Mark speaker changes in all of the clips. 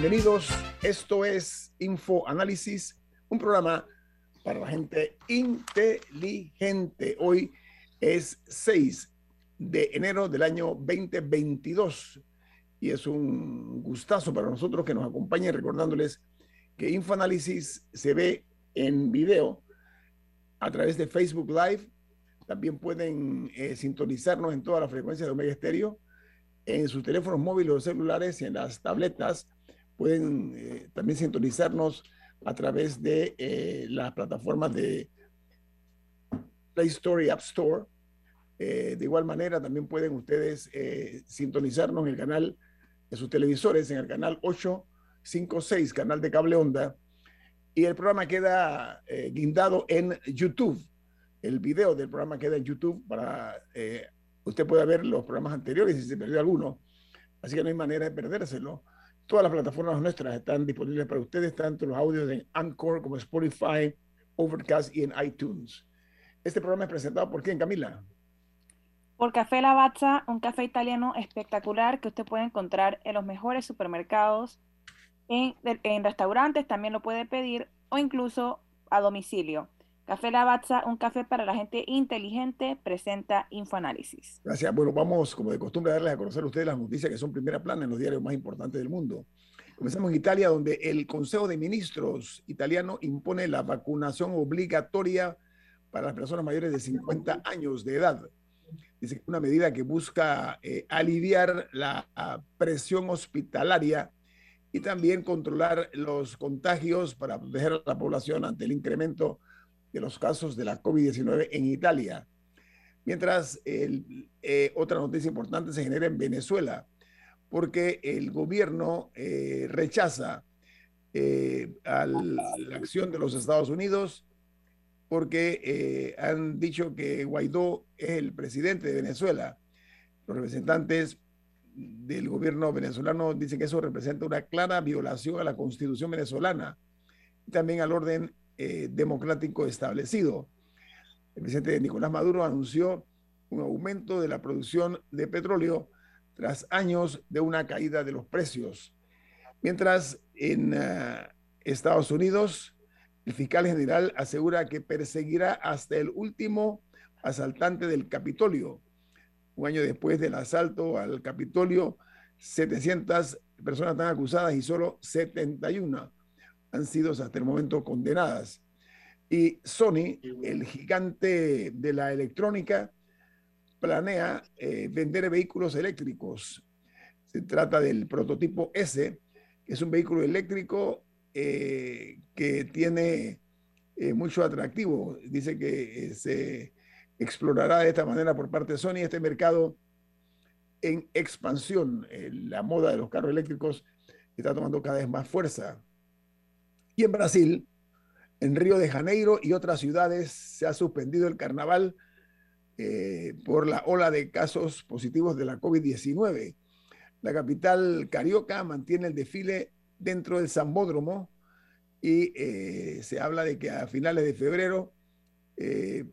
Speaker 1: Bienvenidos. Esto es Info Análisis, un programa para la gente inteligente. Hoy es 6 de enero del año 2022 y es un gustazo para nosotros que nos acompañen recordándoles que Infoanálisis se ve en video a través de Facebook Live. También pueden eh, sintonizarnos en todas las frecuencias de Omega Estéreo en sus teléfonos móviles o celulares y en las tabletas. Pueden eh, también sintonizarnos a través de eh, las plataformas de Play Store y App Store. Eh, de igual manera, también pueden ustedes sintonizarnos en el canal de sus televisores, en el canal 856, canal de cable onda. Y el programa queda guindado en YouTube. El video del programa queda en YouTube para Usted puede ver los programas anteriores si se perdió alguno. Así que no hay manera de perdérselo. Todas las plataformas nuestras están disponibles para ustedes, tanto los audios en Anchor como Spotify, Overcast y en iTunes. Este programa es presentado por quién, Camila?
Speaker 2: Por Café Lavazza, un café italiano espectacular que usted puede encontrar en los mejores supermercados, en, en restaurantes también lo puede pedir o incluso a domicilio. Café Lavazza, un café para la gente inteligente, presenta Infoanálisis.
Speaker 1: Gracias. Bueno, vamos, como de costumbre, a darles a conocer a ustedes las noticias que son primera plana en los diarios más importantes del mundo. Comenzamos en Italia, donde el Consejo de Ministros italiano impone la vacunación obligatoria para las personas mayores de 50 años de edad. Dice que es una medida que busca eh, aliviar la presión hospitalaria y también controlar los contagios para proteger a la población ante el incremento los casos de la COVID-19 en Italia. Mientras eh, otra noticia importante se genera en Venezuela, porque el gobierno eh, rechaza eh, la acción de los Estados Unidos porque han dicho que Guaidó es el presidente de Venezuela. Los representantes del gobierno venezolano dicen que eso representa una clara violación a la constitución venezolana y también al orden eh, democrático establecido. El presidente Nicolás Maduro anunció un aumento de la producción de petróleo tras años de una caída de los precios. Mientras en eh, Estados Unidos, el fiscal general asegura que perseguirá hasta el último asaltante del Capitolio. Un año después del asalto al Capitolio, 700 personas están acusadas y solo 71 han sido hasta el momento condenadas. Y Sony, el gigante de la electrónica, planea eh, vender vehículos eléctricos. Se trata del prototipo S, que es un vehículo eléctrico eh, que tiene eh, mucho atractivo. Dice que se explorará de esta manera por parte de Sony este mercado en expansión. la moda de los carros eléctricos está tomando cada vez más fuerza. Y en Brasil, en Río de Janeiro y otras ciudades se ha suspendido el carnaval eh, por la ola de casos positivos de la COVID-19. La capital carioca mantiene el desfile dentro del Zambódromo y eh, se habla de que a finales de febrero, eh,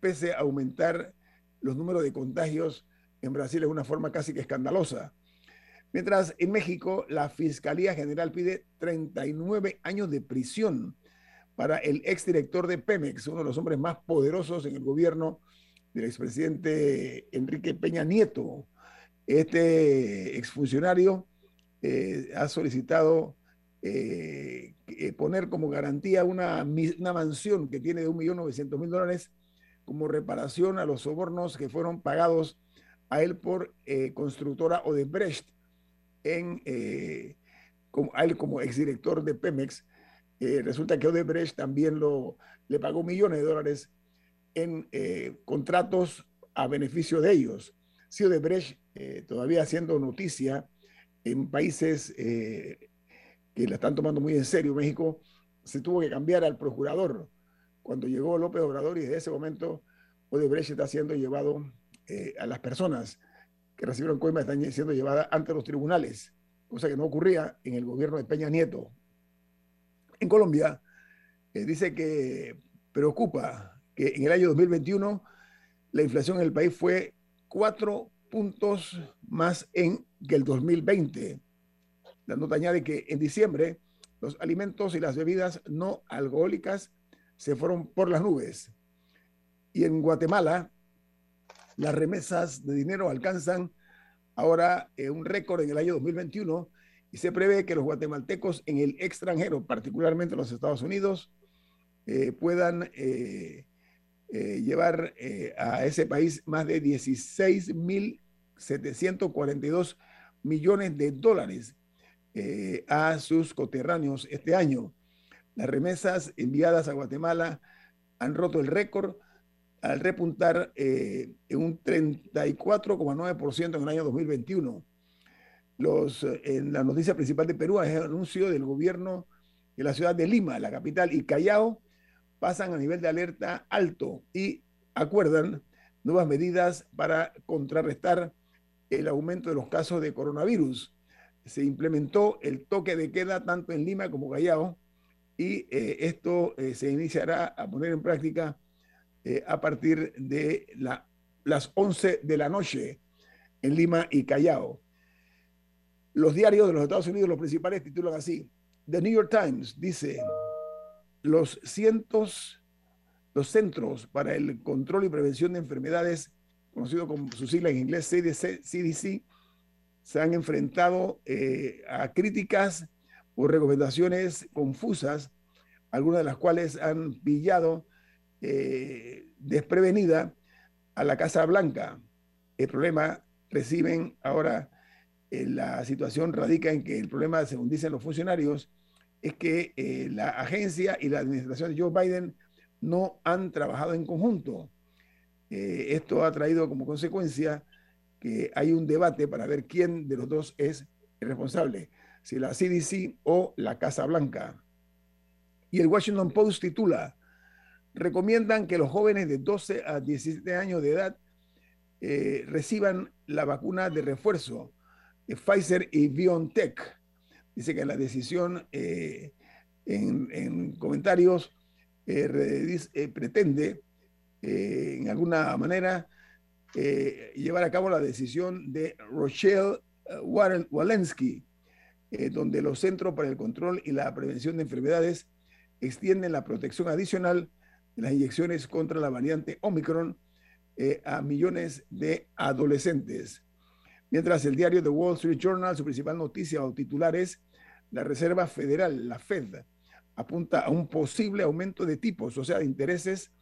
Speaker 1: pese a aumentar los números de contagios en Brasil es una forma casi que escandalosa. Mientras en México la Fiscalía General pide 39 años de prisión para el exdirector de Pemex, uno de los hombres más poderosos en el gobierno del expresidente Enrique Peña Nieto. Este exfuncionario eh, ha solicitado eh, poner como garantía una, mansión que tiene de 1.900.000 dólares como reparación a los sobornos que fueron pagados a él por eh, constructora Odebrecht en, eh, como, a él como exdirector de Pemex. Eh, resulta que Odebrecht también lo, le pagó millones de dólares en eh, contratos a beneficio de ellos. Si Odebrecht, eh, todavía haciendo noticia en países eh, que la están tomando muy en serio, México, se tuvo que cambiar al procurador cuando llegó López Obrador y desde ese momento Odebrecht está siendo llevado eh, a las personas que recibieron coimas están siendo llevadas ante los tribunales, cosa que no ocurría en el gobierno de Peña Nieto. En Colombia, dice que preocupa que en el año 2021 la inflación en el país fue cuatro puntos más en que el 2020. La nota añade que en diciembre los alimentos y las bebidas no alcohólicas se fueron por las nubes. Y en Guatemala, las remesas de dinero alcanzan ahora eh, un récord en el año 2021 y se prevé que los guatemaltecos en el extranjero, particularmente en los Estados Unidos, eh, puedan eh, llevar a ese país más de 16.742 millones de dólares a sus coterráneos este año. Las remesas enviadas a Guatemala han roto el récord al repuntar en un 34,9% en el año 2021. Los, en la noticia principal de Perú es el anuncio del gobierno de la ciudad de Lima, la capital, y Callao, pasan a nivel de alerta alto y acuerdan nuevas medidas para contrarrestar el aumento de los casos de coronavirus. Se implementó el toque de queda tanto en Lima como Callao y eh, esto eh, se iniciará a poner en práctica eh, a partir de la, las 11 de la noche en Lima y Callao. Los diarios de los Estados Unidos, los principales, titulan así. The New York Times dice, los cientos, los Centros para el Control y Prevención de Enfermedades, conocido como su sigla en inglés CDC, se han enfrentado eh, a críticas o recomendaciones confusas, algunas de las cuales han pillado eh, desprevenida a la Casa Blanca. El problema reciben ahora, eh, la situación radica en que el problema, según dicen los funcionarios, es que eh, la agencia y la administración de Joe Biden no han trabajado en conjunto. Eh, esto ha traído como consecuencia que hay un debate para ver quién de los dos es el responsable, si la CDC o la Casa Blanca. Y el Washington Post titula, recomiendan que los jóvenes de 12 a 17 años de edad eh, reciban la vacuna de refuerzo de Pfizer y BioNTech. Dice que la decisión eh, en, comentarios eh, eh, pretende en alguna manera llevar a cabo la decisión de Rochelle Walensky, donde los Centros para el Control y la Prevención de Enfermedades extienden la protección adicional las inyecciones contra la variante Omicron a millones de adolescentes. Mientras el diario The Wall Street Journal, su principal noticia o titular es la Reserva Federal, la Fed, apunta a un posible aumento de tipos, o sea, de intereses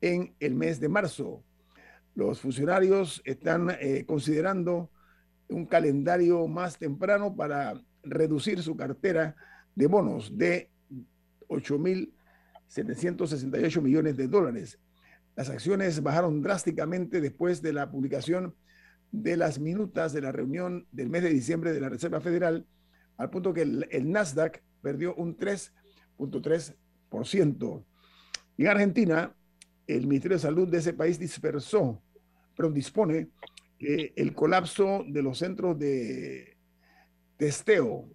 Speaker 1: en el mes de marzo. Los funcionarios están eh, considerando un calendario más temprano para reducir su cartera de bonos de 8.768 millones de dólares. Las acciones bajaron drásticamente después de la publicación de las minutas de la reunión del mes de diciembre de la Reserva Federal, al punto que el, Nasdaq perdió un 3.3%. En Argentina, el Ministerio de Salud de ese país dispersó, pero dispone que el colapso de los centros de testeo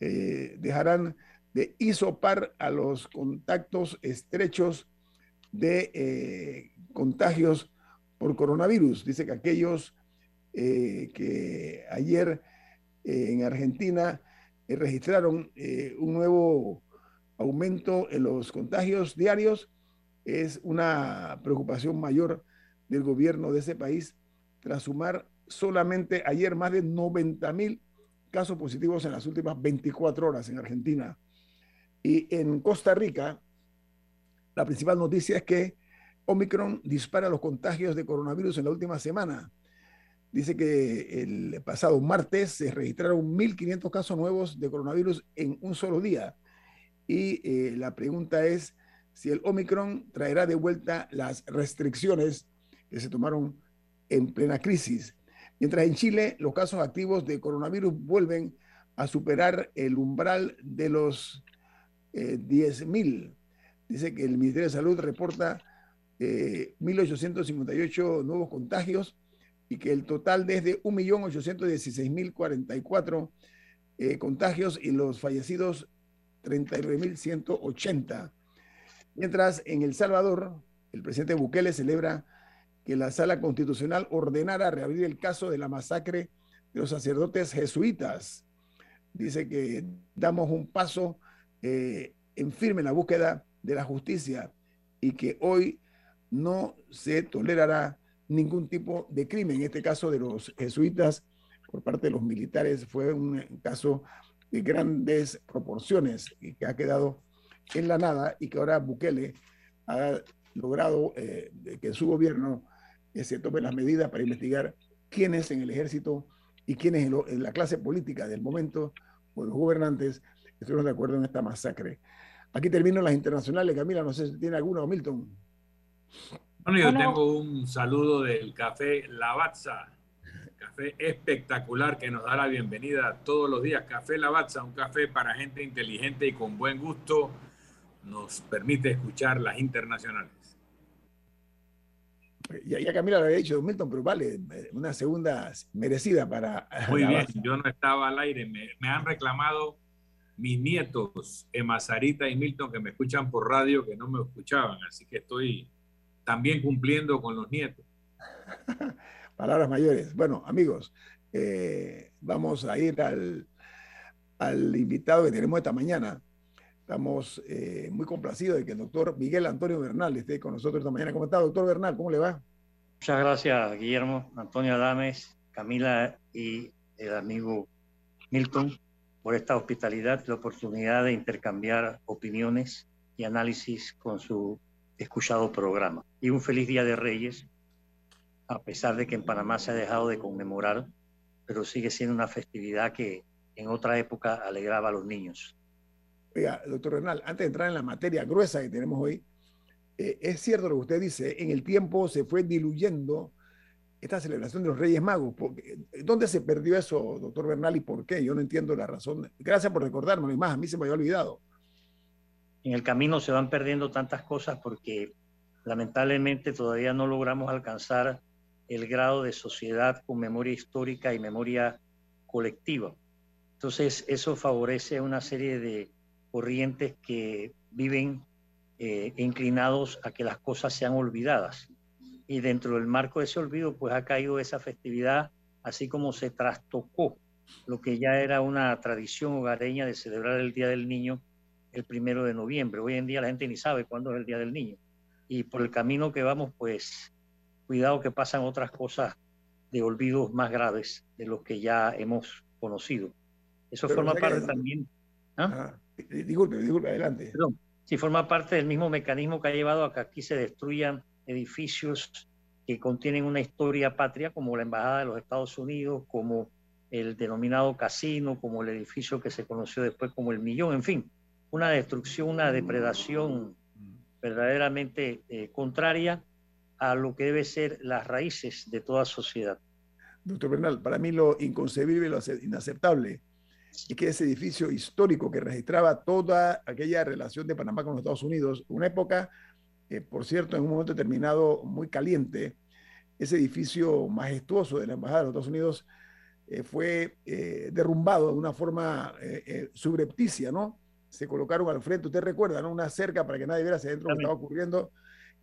Speaker 1: eh, dejarán de isopar a los contactos estrechos de eh, contagios por coronavirus. Dice que aquellos eh, que ayer en Argentina eh, registraron eh, un nuevo aumento en los contagios diarios. Es una preocupación mayor del gobierno de ese país tras sumar solamente ayer más de 90 mil casos positivos en las últimas 24 horas en Argentina. Y en Costa Rica, la principal noticia es que Omicron dispara los contagios de coronavirus en la última semana dice que el pasado martes se registraron 1.500 casos nuevos de coronavirus en un solo día. Y eh, la pregunta es si el Omicron traerá de vuelta las restricciones que se tomaron en plena crisis. Mientras en Chile los casos activos de coronavirus vuelven a superar el umbral de los eh, 10.000. Dice que el Ministerio de Salud reporta eh, 1.858 nuevos contagios y que el total desde 1.816.044 eh, contagios y los fallecidos 39.180. Mientras en El Salvador, el presidente Bukele celebra que la sala constitucional ordenara reabrir el caso de la masacre de los sacerdotes jesuitas. Dice que damos un paso eh, en firme en la búsqueda de la justicia y que hoy no se tolerará ningún tipo de crimen. En este caso de los jesuitas por parte de los militares fue un caso de grandes proporciones y que ha quedado en la nada y que ahora Bukele ha logrado eh, que su gobierno eh, se tome las medidas para investigar quiénes en el ejército y quiénes en, la clase política del momento o los gobernantes estuvieron de acuerdo en esta masacre. Aquí termino las internacionales. Camila, no sé si tiene alguna o Milton.
Speaker 3: Bueno, yo tengo un saludo del café Lavazza, café espectacular que nos da la bienvenida todos los días. Café Lavazza, un café para gente inteligente y con buen gusto, nos permite escuchar las internacionales.
Speaker 1: Ya, ya Camila lo había dicho, Milton, pero vale, una segunda merecida para...
Speaker 3: Muy bien, yo no estaba al aire, me, me han reclamado mis nietos, Emma Sarita y Milton, que me escuchan por radio, que no me escuchaban, así que estoy también cumpliendo con los nietos.
Speaker 1: Palabras mayores. Bueno, amigos, eh, vamos a ir al, al, invitado que tenemos esta mañana. Estamos eh, muy complacidos de que el doctor Miguel Antonio Bernal esté con nosotros esta mañana. ¿Cómo está, doctor Bernal? ¿Cómo le va?
Speaker 4: Muchas gracias, Guillermo, Antonio Adames, Camila y el amigo Milton por esta hospitalidad, la oportunidad de intercambiar opiniones y análisis con su escuchado programa. Y un feliz Día de Reyes, a pesar de que en Panamá se ha dejado de conmemorar, pero sigue siendo una festividad que en otra época alegraba a los niños.
Speaker 1: Oiga, doctor Renal, antes de entrar en la materia gruesa que tenemos hoy, eh, es cierto lo que usted dice, en el tiempo se fue diluyendo esta celebración de los Reyes Magos. ¿Dónde se perdió eso, doctor Bernal, y por qué? Yo no entiendo la razón. Gracias por recordarme, y más, a mí se me había olvidado
Speaker 4: en el camino se van perdiendo tantas cosas porque lamentablemente todavía no logramos alcanzar el grado de sociedad con memoria histórica y memoria colectiva. Entonces eso favorece una serie de corrientes que viven eh, inclinados a que las cosas sean olvidadas. Y dentro del marco de ese olvido, pues ha caído esa festividad, así como se trastocó lo que ya era una tradición hogareña de celebrar el Día del Niño el primero de noviembre. Hoy en día la gente ni sabe cuándo es el Día del Niño. Y por el camino que vamos, pues cuidado que pasan otras cosas de olvidos más graves de los que ya hemos conocido. Eso forma parte también...
Speaker 1: ¿ah? disculpe, disculpe, adelante.
Speaker 4: Perdón. Sí, forma parte del mismo mecanismo que ha llevado a que aquí se destruyan edificios que contienen una historia patria, como la Embajada de los Estados Unidos, como el denominado casino, como el edificio que se conoció después como el Millón, en fin, una destrucción, una depredación verdaderamente eh, contraria a lo que debe ser las raíces de toda sociedad.
Speaker 1: Doctor Bernal, para mí lo inconcebible, lo inaceptable, es que ese edificio histórico que registraba toda aquella relación de Panamá con los Estados Unidos, una época, eh, por cierto, en un momento determinado muy caliente, ese edificio majestuoso de la Embajada de los Estados Unidos eh, fue derrumbado de una forma subrepticia, ¿no? se colocaron al frente, usted recuerda, ¿no? Una cerca para que nadie viera hacia adentro lo que estaba ocurriendo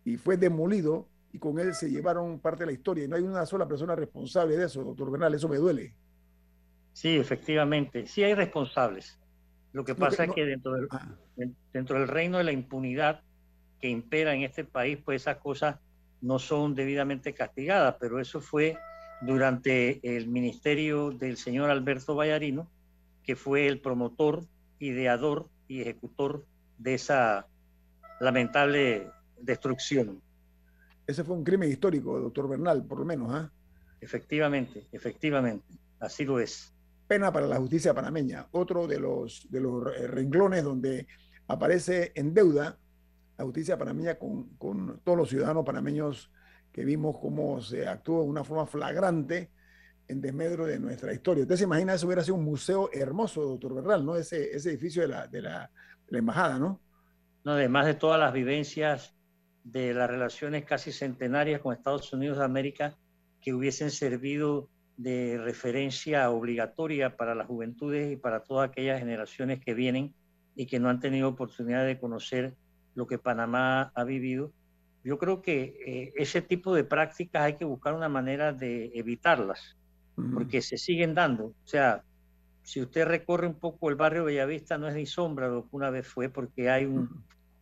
Speaker 1: y fue demolido y con él se llevaron parte de la historia. Y no hay una sola persona responsable de eso, doctor Bernal, eso me duele.
Speaker 4: Sí, efectivamente, sí hay responsables. Lo que pasa es que dentro del, ah. dentro del reino de la impunidad que impera en este país, pues esas cosas no son debidamente castigadas, pero eso fue durante el ministerio del señor Alberto Vallarino, que fue el promotor, ideador y ejecutor de esa lamentable destrucción.
Speaker 1: Ese fue un crimen histórico, doctor Bernal, por lo menos. ¿ah?
Speaker 4: Efectivamente, efectivamente, así lo es.
Speaker 1: Pena para la justicia panameña, otro de los, de los renglones donde aparece en deuda la justicia panameña con, con todos los ciudadanos panameños que vimos cómo se actuó de una forma flagrante en desmedro de nuestra historia. Usted se imagina eso hubiera sido un museo hermoso, doctor Bernal, ¿no? Ese, ese edificio de la, de, la, la embajada, ¿no?
Speaker 4: No, además de todas las vivencias de las relaciones casi centenarias con Estados Unidos de América que hubiesen servido de referencia obligatoria para las juventudes y para todas aquellas generaciones que vienen y que no han tenido oportunidad de conocer lo que Panamá ha vivido. Yo creo que eh, ese tipo de prácticas hay que buscar una manera de evitarlas, porque se siguen dando. O sea, si usted recorre un poco el barrio Bellavista, no es ni sombra lo que una vez fue, porque hay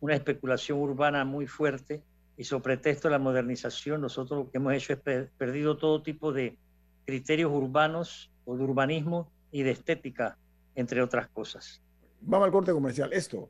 Speaker 4: una especulación urbana muy fuerte y sobre pretexto de la modernización, nosotros lo que hemos hecho es perdido todo tipo de criterios urbanos o de urbanismo y de estética, entre otras cosas.
Speaker 1: Vamos al corte comercial. Esto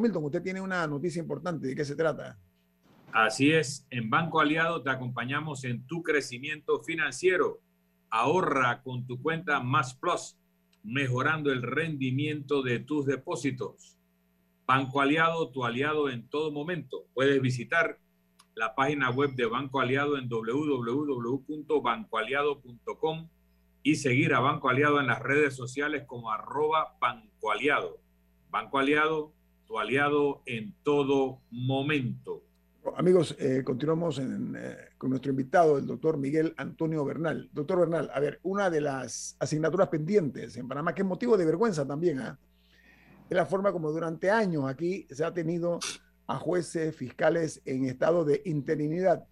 Speaker 1: Milton, usted tiene una noticia importante. ¿De qué se trata?
Speaker 3: Así es. En Banco Aliado te acompañamos en tu crecimiento financiero. Ahorra con tu cuenta Más Plus, mejorando el rendimiento de tus depósitos. Banco Aliado, tu aliado en todo momento. Puedes visitar la página web de Banco Aliado en www.bancoaliado.com y seguir a Banco Aliado en las redes sociales como arroba Banco Aliado. Banco Aliado, tu aliado en todo momento.
Speaker 1: Amigos, eh, continuamos eh, con nuestro invitado, el doctor Miguel Antonio Bernal. Doctor Bernal, a ver, una de las asignaturas pendientes en Panamá, que es motivo de vergüenza también, ¿ah? es la forma como durante años aquí se ha tenido a jueces, fiscales en estado de interinidad.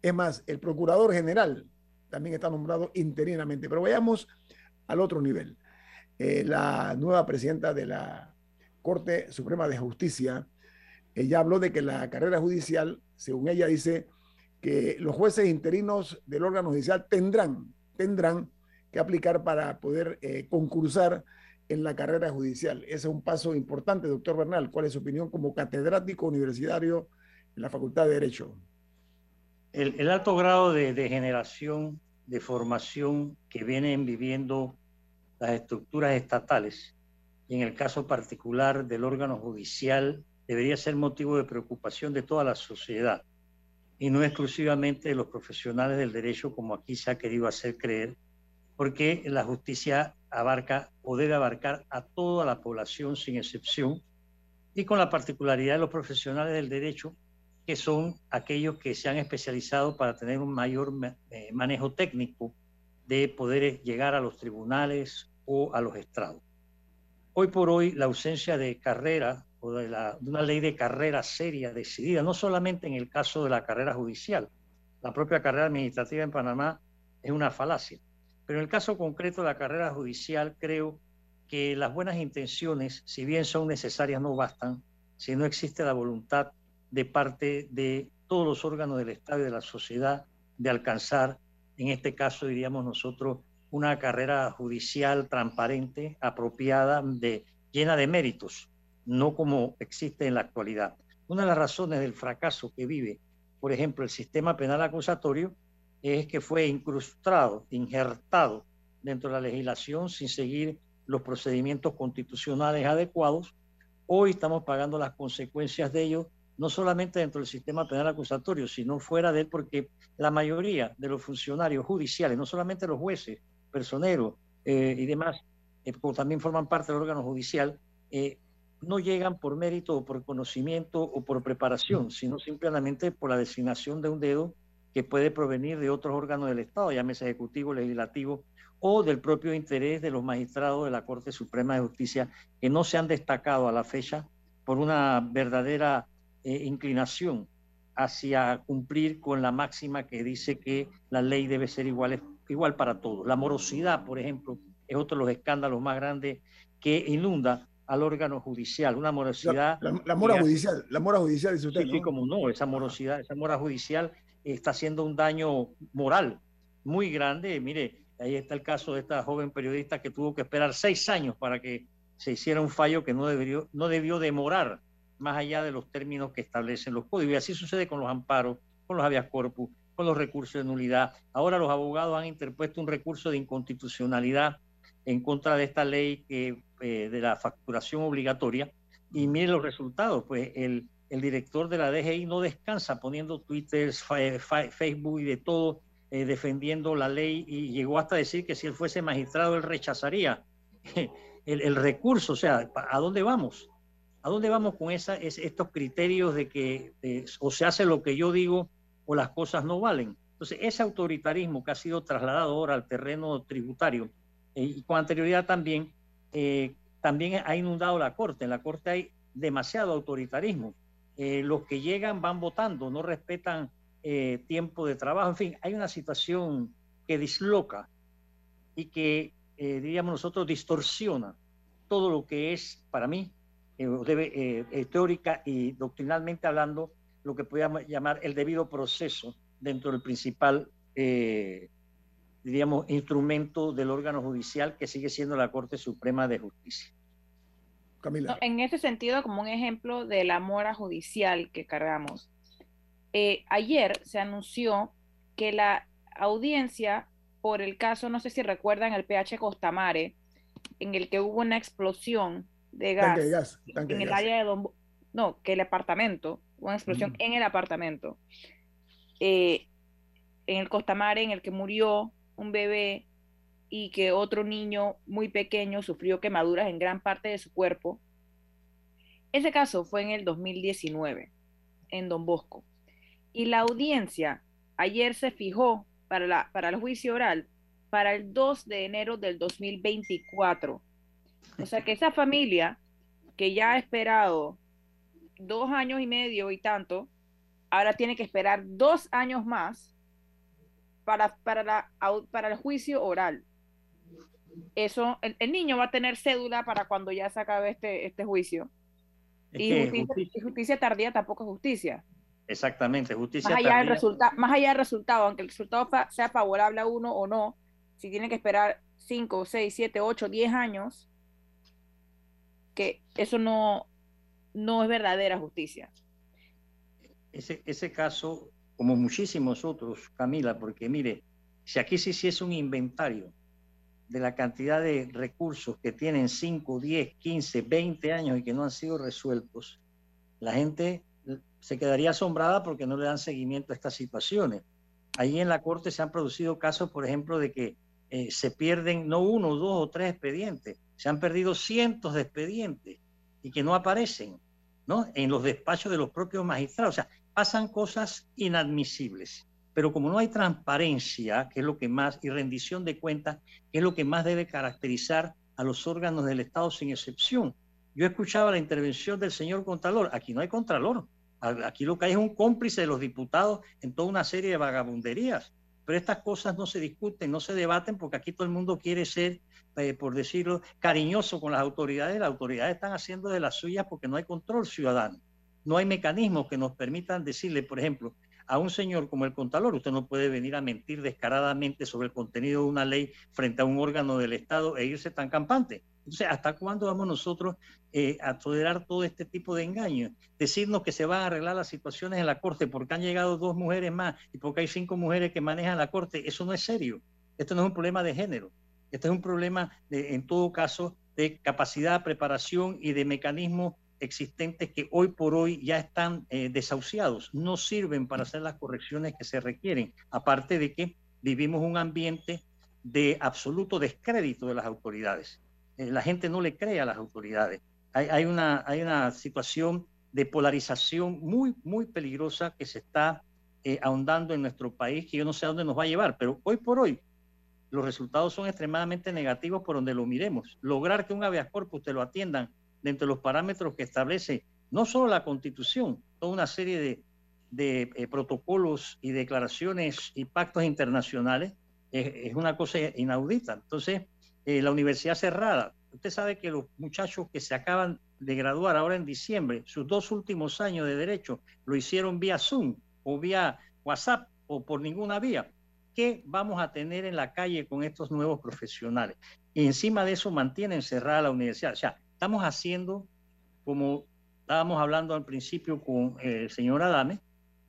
Speaker 1: Es más, el procurador general también está nombrado interinamente. Pero vayamos al otro nivel. Eh, la nueva presidenta de la Corte Suprema de Justicia, ella habló de que la carrera judicial, según ella dice, que los jueces interinos del órgano judicial tendrán, tendrán que aplicar para poder eh, concursar en la carrera judicial. Ese es un paso importante, doctor Bernal. ¿Cuál es su opinión como catedrático universitario en la Facultad de Derecho?
Speaker 4: El, alto grado de, de generación, de formación que vienen viviendo las estructuras estatales y en el caso particular del órgano judicial debería ser motivo de preocupación de toda la sociedad y no exclusivamente de los profesionales del derecho como aquí se ha querido hacer creer, porque la justicia abarca o debe abarcar a toda la población sin excepción y con la particularidad de los profesionales del derecho que son aquellos que se han especializado para tener un mayor eh, manejo técnico de poder llegar a los tribunales o a los estrados. Hoy por hoy, la ausencia de carrera o de, una ley de carrera seria, decidida, no solamente en el caso de la carrera judicial, la propia carrera administrativa en Panamá es una falacia, pero en el caso concreto de la carrera judicial creo que las buenas intenciones, si bien son necesarias, no bastan si no existe la voluntad de parte de todos los órganos del Estado y de la sociedad de alcanzar, en este caso diríamos nosotros, una carrera judicial transparente, apropiada, de llena de méritos, no como existe en la actualidad. Una de las razones del fracaso que vive, por ejemplo, el sistema penal acusatorio es que fue incrustado, injertado dentro de la legislación sin seguir los procedimientos constitucionales adecuados. Hoy estamos pagando las consecuencias de ello, no solamente dentro del sistema penal acusatorio, sino fuera de él, porque la mayoría de los funcionarios judiciales, no solamente los jueces, personeros eh, y demás, eh, como también forman parte del órgano judicial, eh, no llegan por mérito o por conocimiento o por preparación, sino simplemente por la designación de un dedo que puede provenir de otros órganos del Estado, llámese ejecutivo, legislativo o del propio interés de los magistrados de la Corte Suprema de Justicia, que no se han destacado a la fecha por una verdadera eh, inclinación hacia cumplir con la máxima que dice que la ley debe ser igual, igual para todos. La morosidad, por ejemplo, es otro de los escándalos más grandes que inunda al órgano judicial, una morosidad...
Speaker 1: La, mora judicial, la mora judicial, dice usted,
Speaker 4: Sí, como no, esa morosidad, esa mora judicial está haciendo un daño moral muy grande. Mire, ahí está el caso de esta joven periodista que tuvo que esperar seis años para que se hiciera un fallo que no debió, no debió demorar más allá de los términos que establecen los códigos. Y así sucede con los amparos, con los habeas corpus, con los recursos de nulidad. Ahora los abogados han interpuesto un recurso de inconstitucionalidad en contra de esta ley eh, de la facturación obligatoria. Y miren los resultados, pues el, el director de la DGI no descansa poniendo Twitter, Facebook y de todo, eh, defendiendo la ley y llegó hasta decir que si él fuese magistrado él rechazaría el, recurso. O sea, ¿a dónde vamos? ¿A dónde vamos con esa, estos criterios de que o se hace lo que yo digo o las cosas no valen? Entonces, ese autoritarismo que ha sido trasladado ahora al terreno tributario eh, y con anterioridad también, eh, también ha inundado la Corte. En la Corte hay demasiado autoritarismo. Eh, los que llegan van votando, no respetan eh, tiempo de trabajo, en fin, hay una situación que disloca y que, eh, diríamos nosotros, distorsiona todo lo que es, para mí, debe, teórica y doctrinalmente hablando, lo que podríamos llamar el debido proceso dentro del principal, diríamos, instrumento del órgano judicial que sigue siendo la Corte Suprema de Justicia.
Speaker 2: En ese sentido, como un ejemplo de la mora judicial que cargamos, eh, ayer se anunció que la audiencia por el caso, no sé si recuerdan el PH Costamare, en el que hubo una explosión de gas, en el área de Don... No, que el apartamento, una explosión mm. en el apartamento, eh, en el Costamare, en el que murió un bebé y que otro niño muy pequeño sufrió quemaduras en gran parte de su cuerpo. Ese caso fue en el 2019, en Don Bosco. Y la audiencia ayer se fijó para, la, para el juicio oral para el 2 de enero del 2024. O sea que esa familia que ya ha esperado dos años y medio y tanto, ahora tiene que esperar dos años más para, para, la, para el juicio oral eso, el, niño va a tener cédula para cuando ya se acabe este, este juicio. y, justicia, tardía tampoco es justicia.
Speaker 4: Exactamente, justicia
Speaker 2: más allá Del más allá del resultado, aunque el resultado sea favorable a uno o no, si tiene que esperar 5, 6, 7, 8, 10 años, que eso no, no es verdadera justicia.
Speaker 4: Ese, ese caso, como muchísimos otros, Camila, porque mire, si aquí se hiciese un inventario de la cantidad de recursos que tienen 5, 10, 15, 20 años y que no han sido resueltos, la gente se quedaría asombrada porque no le dan seguimiento a estas situaciones. Ahí en la Corte se han producido casos, por ejemplo, de que eh, se pierden no uno, dos o tres expedientes, se han perdido cientos de expedientes y que no aparecen ¿no? en los despachos de los propios magistrados. O sea, pasan cosas inadmisibles pero como no hay transparencia, que es lo que más, y rendición de cuentas, que es lo que más debe caracterizar a los órganos del Estado sin excepción. Yo escuchaba la intervención del señor Contralor, aquí no hay Contralor, aquí lo que hay es un cómplice de los diputados en toda una serie de vagabunderías, pero estas cosas no se discuten, no se debaten, porque aquí todo el mundo quiere ser, eh, por decirlo, cariñoso con las autoridades, las autoridades están haciendo de las suyas porque no hay control ciudadano, no hay mecanismos que nos permitan decirle, por ejemplo, a un señor como el Contralor, usted no puede venir a mentir descaradamente sobre el contenido de una ley frente a un órgano del Estado e irse tan campante. Entonces, ¿hasta cuándo vamos nosotros eh, a tolerar todo este tipo de engaños? Decirnos que se van a arreglar las situaciones en la Corte porque han llegado dos mujeres más y porque hay cinco mujeres que manejan la Corte, eso no es serio. Esto no es un problema de género. Este es un problema, de, en todo caso, de capacidad, preparación y de mecanismos existentes que hoy por hoy ya están eh, desahuciados, no sirven para hacer las correcciones que se requieren, aparte de que vivimos un ambiente de absoluto descrédito de las autoridades. Eh, la gente no le cree a las autoridades. Hay, una, situación de polarización muy, muy peligrosa que se está eh, ahondando en nuestro país, que yo no sé a dónde nos va a llevar, pero hoy por hoy los resultados son extremadamente negativos por donde lo miremos. Lograr que un habeas corpus te lo atiendan dentro de los parámetros que establece no solo la Constitución, toda una serie de, eh, protocolos y declaraciones y pactos internacionales, es una cosa inaudita. Entonces, eh, la universidad cerrada, usted sabe que los muchachos que se acaban de graduar ahora en diciembre, sus dos últimos años de derecho, lo hicieron vía Zoom o vía WhatsApp o por ninguna vía. ¿Qué vamos a tener en la calle con estos nuevos profesionales? Y encima de eso mantienen cerrada la universidad. O sea, estamos haciendo, como estábamos hablando al principio con el señor Adame,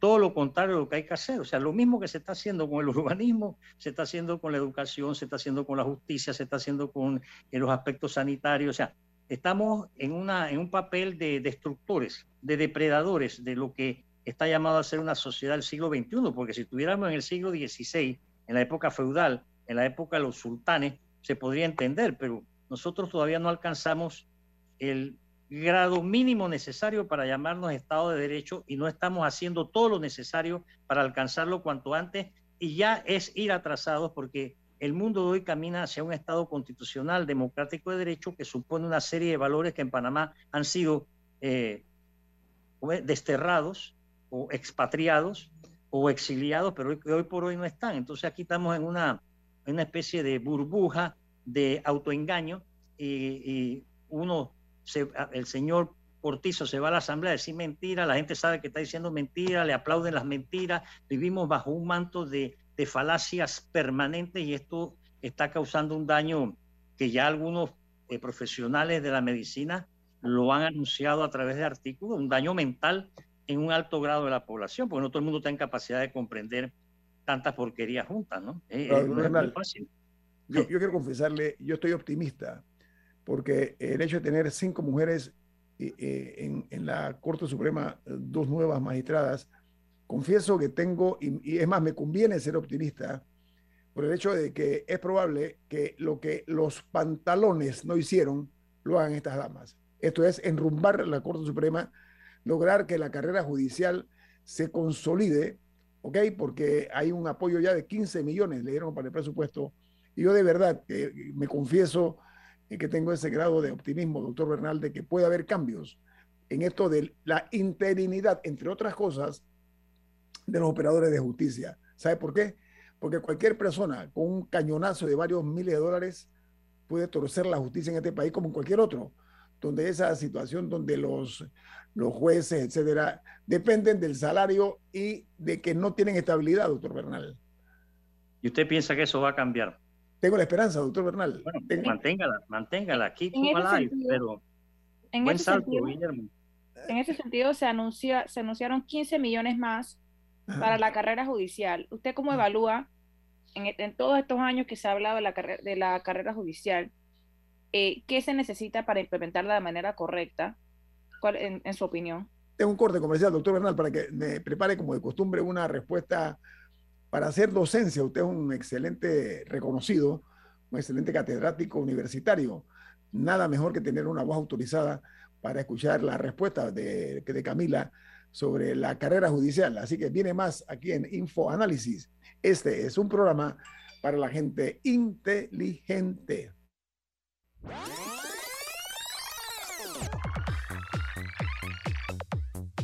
Speaker 4: todo lo contrario de lo que hay que hacer. O sea, lo mismo que se está haciendo con el urbanismo, se está haciendo con la educación, se está haciendo con la justicia, se está haciendo con eh, los aspectos sanitarios. O sea, estamos en, una, en un papel de destructores, de depredadores de lo que está llamado a ser una sociedad del siglo XXI, porque si estuviéramos en el siglo XVI, en la época feudal, en la época de los sultanes, se podría entender, pero nosotros todavía no alcanzamos el grado mínimo necesario para llamarnos Estado de Derecho y no estamos haciendo todo lo necesario para alcanzarlo cuanto antes y ya es ir atrasados porque el mundo de hoy camina hacia un Estado constitucional, democrático de derecho que supone una serie de valores que en Panamá han sido eh, desterrados o expatriados o exiliados, pero hoy, hoy, por hoy no están. Entonces aquí estamos en una, una especie de burbuja de autoengaño y uno el señor Cortizo se va a la asamblea a decir mentira, la gente sabe que está diciendo mentira, le aplauden las mentiras, vivimos bajo un manto de, falacias permanentes y esto está causando un daño que ya algunos eh, profesionales de la medicina lo han anunciado a través de artículos, un daño mental en un alto grado de la población, porque no todo el mundo está en capacidad de comprender tantas porquerías juntas, ¿no?
Speaker 1: Eh, fácil. yo quiero confesarle, yo estoy optimista porque el hecho de tener cinco mujeres eh, eh, en, la Corte Suprema, dos nuevas magistradas, confieso que tengo, y, es más, me conviene ser optimista, por el hecho de que es probable que lo que los pantalones no hicieron, lo hagan estas damas. Esto es enrumbar la Corte Suprema, lograr que la carrera judicial se consolide, ¿ok? Porque hay un apoyo ya de 15 millones, le dieron para el presupuesto. Y yo de verdad, que me confieso, y que tengo ese grado de optimismo, doctor Bernal, de que puede haber cambios en esto de la interinidad, entre otras cosas, de los operadores de justicia. ¿Sabe por qué? Porque cualquier persona con un cañonazo de varios miles de dólares puede torcer la justicia en este país como en cualquier otro, donde esa situación donde los, los jueces, etcétera, dependen del salario y de que no tienen estabilidad, doctor Bernal.
Speaker 4: ¿Y usted piensa que eso va a cambiar?
Speaker 1: Tengo la esperanza, doctor Bernal.
Speaker 4: Bueno, manténgala, manténgala aquí, pero
Speaker 2: en buen ese salto, sentido, Guillermo. En ese sentido, se, anuncia, se anunciaron 15 millones más para la carrera judicial. ¿Usted cómo evalúa en, todos estos años que se ha hablado de la, de la carrera judicial, eh, qué se necesita para implementarla de manera correcta? ¿Cuál, en, en su opinión?
Speaker 1: Tengo un corte comercial, doctor Bernal, para que me prepare como de costumbre una respuesta para hacer docencia, usted es un excelente reconocido, un excelente catedrático universitario. Nada mejor que tener una voz autorizada para escuchar la respuesta de, de Camila sobre la carrera judicial. Así que viene más aquí en Info Análisis. Este es un programa para la gente inteligente.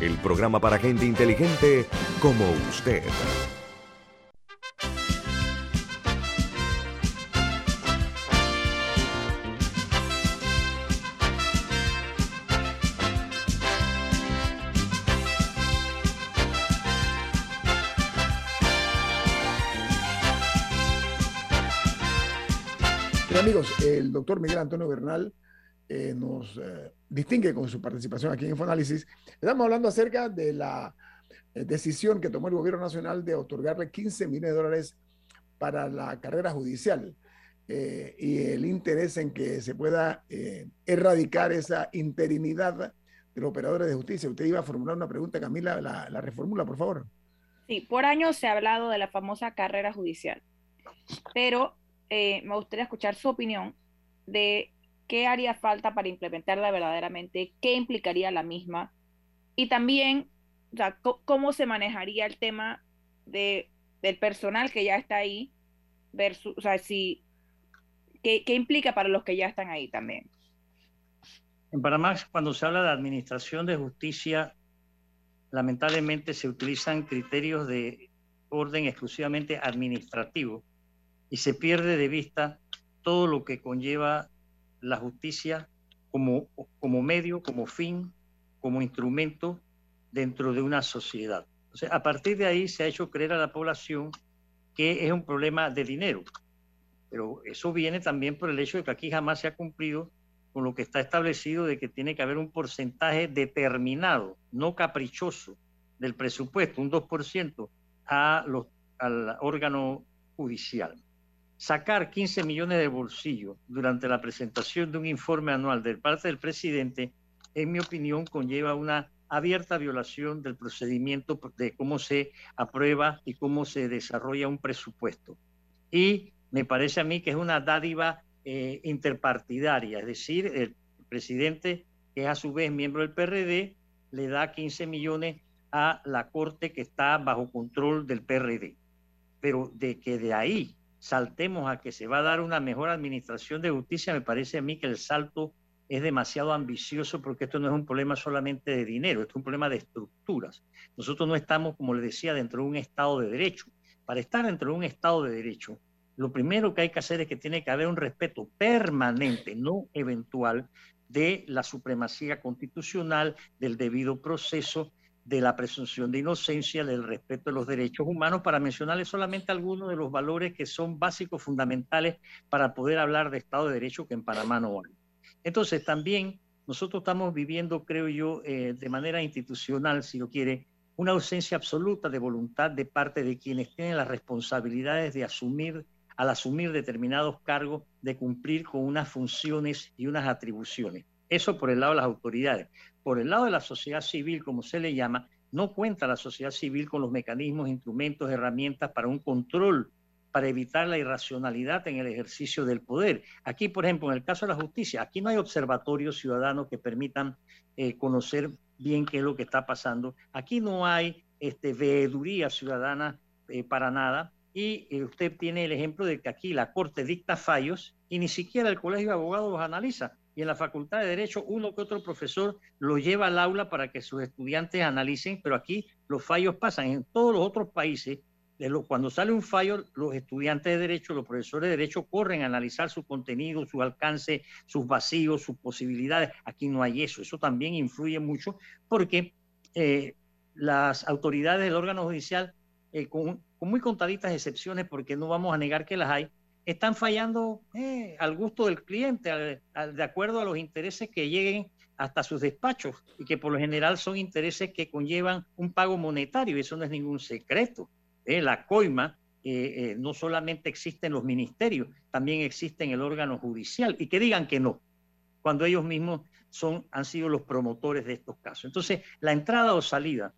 Speaker 5: el programa para gente inteligente como usted.
Speaker 1: amigos, el doctor Miguel Antonio Bernal eh, nos eh, distingue con su participación aquí en Infoanálisis. Estamos hablando acerca de la eh, decisión que tomó el gobierno nacional de otorgarle 15 millones de dólares para la carrera judicial y el interés en que se pueda erradicar esa interinidad de los operadores de justicia. Usted iba a formular una pregunta, Camila, la, la reformula, por favor.
Speaker 2: Sí, por años se ha hablado de la famosa carrera judicial, pero me gustaría escuchar su opinión de qué haría falta para implementarla verdaderamente, qué implicaría la misma y también cómo se manejaría el tema de, del personal que ya está ahí versus, o sea, si, qué, qué implica para los que ya están ahí también.
Speaker 4: En Panamá, cuando se habla de administración de justicia, lamentablemente se utilizan criterios de orden exclusivamente administrativo y se pierde de vista todo lo que conlleva la justicia como, como medio, como fin, como instrumento dentro de una sociedad. O a partir de ahí se ha hecho creer a la población que es un problema de dinero. Pero eso viene también por el hecho de que aquí jamás se ha cumplido con lo que está establecido de que tiene que haber un porcentaje determinado, no caprichoso, del presupuesto, un 2%, a los, al órgano judicial sacar 15 millones de bolsillo durante la presentación de un informe anual de parte del presidente, en mi opinión, conlleva una abierta violación del procedimiento de cómo se aprueba y cómo se desarrolla un presupuesto. Y me parece a mí que es una dádiva eh, interpartidaria, es decir, el presidente, que es a su vez miembro del PRD, le da 15 millones a la Corte que está bajo control del PRD. Pero de que de ahí saltemos a que se va a dar una mejor administración de justicia, me parece a mí que el salto es demasiado ambicioso porque esto no es un problema solamente de dinero, esto es un problema de estructuras. Nosotros no estamos, como le decía, dentro de un Estado de Derecho. Para estar dentro de un Estado de Derecho, lo primero que hay que hacer es que tiene que haber un respeto permanente, no eventual, de la supremacía constitucional, del debido proceso, de la presunción de inocencia, del respeto de los derechos humanos, para mencionarles solamente algunos de los valores que son básicos, fundamentales para poder hablar de Estado de Derecho que en Panamá no hay. Entonces, también nosotros estamos viviendo, creo yo, eh, de manera institucional, si lo quiere, una ausencia absoluta de voluntad de parte de quienes tienen las responsabilidades de asumir, al asumir determinados cargos, de cumplir con unas funciones y unas atribuciones. Eso por el lado de las autoridades. Por el lado de la sociedad civil, como se le llama, no cuenta la sociedad civil con los mecanismos, instrumentos, herramientas para un control, para evitar la irracionalidad en el ejercicio del poder. Aquí, por ejemplo, en el caso de la justicia, aquí no hay observatorios ciudadanos que permitan eh, conocer bien qué es lo que está pasando. Aquí no hay este, veeduría ciudadana eh, para nada. Y eh, usted tiene el ejemplo de que aquí la Corte dicta fallos y ni siquiera el Colegio de Abogados los analiza y en la Facultad de Derecho uno que otro profesor lo lleva al aula para que sus estudiantes analicen, pero aquí los fallos pasan. En todos los otros países, cuando sale un fallo, los estudiantes de Derecho, los profesores de Derecho corren a analizar su contenido, su alcance, sus vacíos, sus posibilidades. Aquí no hay eso. Eso también influye mucho porque eh, las autoridades del órgano judicial, eh, con muy contaditas excepciones, porque no vamos a negar que las hay, están fallando eh, al gusto del cliente, de acuerdo a los intereses que lleguen hasta sus despachos y que por lo general son intereses que conllevan un pago monetario, eso no es ningún secreto. ¿eh? La coima eh, no solamente existe en los ministerios, también existe en el órgano judicial y que digan que no, cuando ellos mismos han sido los promotores de estos casos. Entonces, la entrada o salida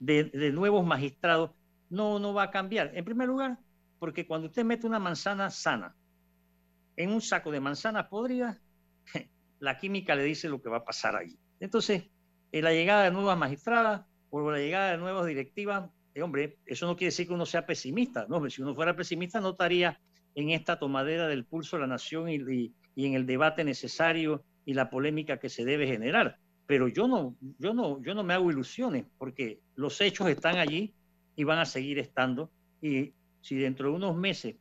Speaker 4: de, de nuevos magistrados no, no va a cambiar. En primer lugar, porque cuando usted mete una manzana sana en un saco de manzanas podridas, la química le dice lo que va a pasar ahí. Entonces, en la llegada de nuevas magistradas o la llegada de nuevas directivas, eh, hombre, eso no quiere decir que uno sea pesimista. No, si uno fuera pesimista, no estaría en esta tomadera del pulso de la nación y, y en el debate necesario y la polémica que se debe generar. Pero yo no, yo no, yo no me hago ilusiones porque los hechos están allí y van a seguir estando. Y si dentro de unos meses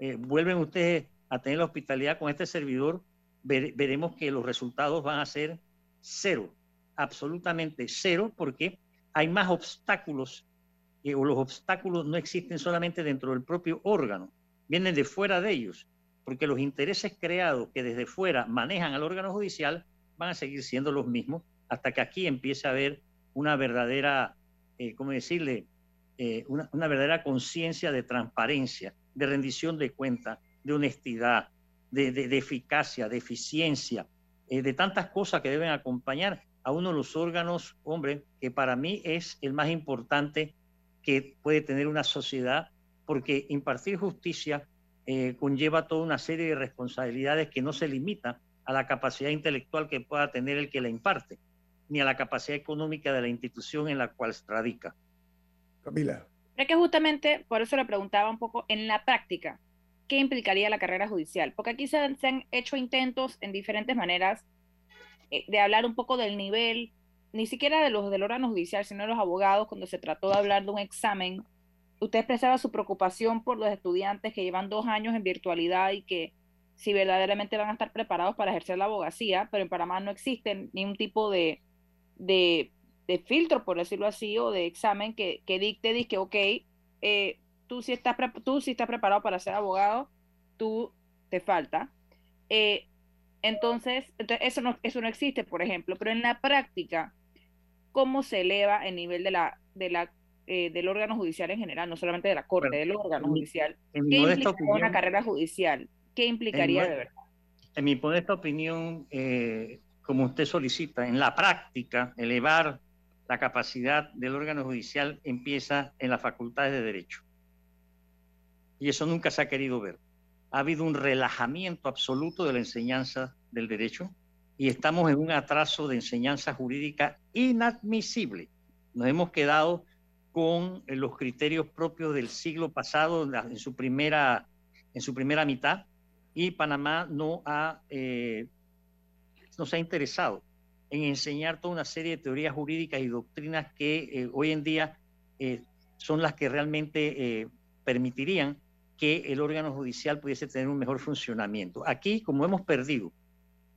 Speaker 4: eh, vuelven ustedes a tener la hospitalidad con este servidor, veremos que los resultados van a ser cero, absolutamente cero, porque hay más obstáculos eh, o los obstáculos no existen solamente dentro del propio órgano, vienen de fuera de ellos, porque los intereses creados que desde fuera manejan al órgano judicial van a seguir siendo los mismos hasta que aquí empiece a haber una verdadera, eh, ¿cómo decirle?, eh, una, verdadera conciencia de transparencia, de rendición de cuentas, de honestidad, de, eficacia, de eficiencia, eh, de tantas cosas que deben acompañar a uno de los órganos, hombre, que para mí es el más importante que puede tener una sociedad, porque impartir justicia eh, conlleva toda una serie de responsabilidades que no se limita a la capacidad intelectual que pueda tener el que la imparte, ni a la capacidad económica de la institución en la cual se radica.
Speaker 1: Camila.
Speaker 2: Es que justamente por eso le preguntaba un poco en la práctica, ¿qué implicaría la carrera judicial? Porque aquí se, han hecho intentos en diferentes maneras eh, de hablar un poco del nivel, ni siquiera de los del órgano judicial, sino de los abogados, cuando se trató de hablar de un examen. Usted expresaba su preocupación por los estudiantes que llevan dos años en virtualidad y que si verdaderamente van a estar preparados para ejercer la abogacía, pero en Panamá no existe ningún tipo de, de de filtro, por decirlo así, o de examen que, que dicte, dice, ok, eh, tú, si estás tú si estás preparado para ser abogado, tú te falta. Eh, entonces, eso, no, eso no existe, por ejemplo, pero en la práctica, ¿cómo se eleva el nivel de la, de la, eh, del órgano judicial en general, no solamente de la corte, del órgano judicial? ¿Qué implica una carrera judicial? ¿Qué implicaría de verdad?
Speaker 4: En mi esta opinión, como usted solicita, en la práctica, elevar la capacidad del órgano judicial empieza en las facultades de derecho. Y eso nunca se ha querido ver. Ha habido un relajamiento absoluto de la enseñanza del derecho y estamos en un atraso de enseñanza jurídica inadmisible. Nos hemos quedado con eh, los criterios propios del siglo pasado en su primera, en su primera mitad y Panamá no, ha, eh, ha interesado en enseñar toda una serie de teorías jurídicas y doctrinas que eh, hoy en día eh, son las que realmente eh, permitirían que el órgano judicial pudiese tener un mejor funcionamiento. Aquí, como hemos perdido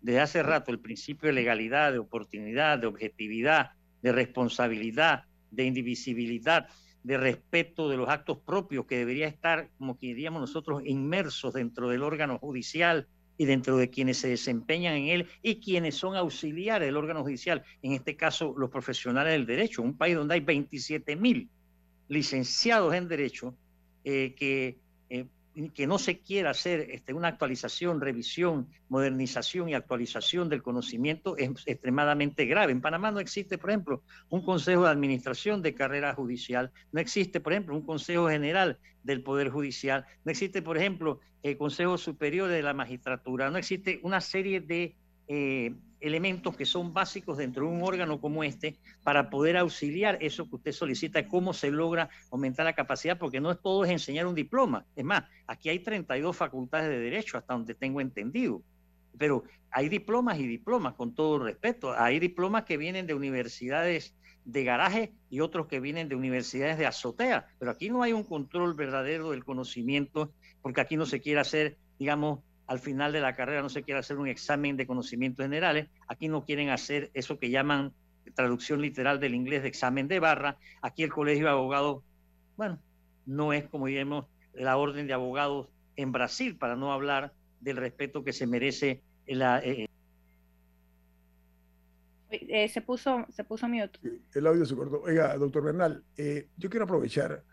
Speaker 4: desde hace rato el principio de legalidad, de oportunidad, de objetividad, de responsabilidad, de indivisibilidad, de respeto de los actos propios que debería estar, como diríamos nosotros, inmersos dentro del órgano judicial, y dentro de quienes se desempeñan en él y quienes son auxiliares del órgano judicial, en este caso los profesionales del derecho, un país donde hay 27 mil licenciados en derecho eh, que eh, que no se quiera hacer este, una actualización, revisión, modernización y actualización del conocimiento es extremadamente grave. En Panamá no existe, por ejemplo, un Consejo de Administración de Carrera Judicial, no existe, por ejemplo, un Consejo General del Poder Judicial, no existe, por ejemplo, el Consejo Superior de la Magistratura, no existe una serie de eh, elementos que son básicos dentro de un órgano como este para poder auxiliar eso que usted solicita, cómo se logra aumentar la capacidad, porque no es todo es enseñar un diploma. Es más, aquí hay 32 facultades de derecho, hasta donde tengo entendido. Pero hay diplomas y diplomas, con todo respeto. Hay diplomas que vienen de universidades de garaje y otros que vienen de universidades de azotea. Pero aquí no hay un control verdadero del conocimiento, porque aquí no se quiere hacer, digamos, al final de la carrera no se quiere hacer un examen de conocimientos generales, aquí no quieren hacer eso que llaman traducción literal del inglés de examen de barra, aquí el colegio de abogados, bueno, no es como digamos la orden de abogados en Brasil, para no hablar del respeto que se merece la... Eh,
Speaker 2: eh, se puso, se puso mute.
Speaker 1: El audio se cortó. Oiga, doctor Bernal, eh, yo quiero aprovechar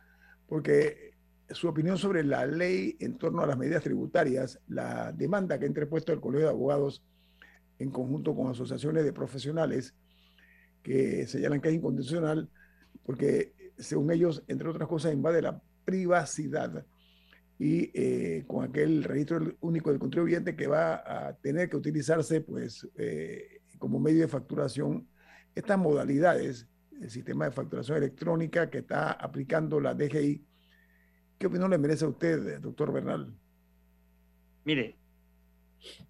Speaker 1: porque su opinión sobre la ley en torno a las medidas tributarias, la demanda que ha interpuesto el Colegio de Abogados en conjunto con asociaciones de profesionales que señalan que es incondicional porque según ellos, entre otras cosas, invade la privacidad y eh, con aquel registro único del contribuyente que va a tener que utilizarse pues eh, como medio de facturación estas modalidades, el sistema de facturación electrónica que está aplicando la DGI. ¿Qué opinión le merece a usted, doctor Bernal?
Speaker 4: Mire,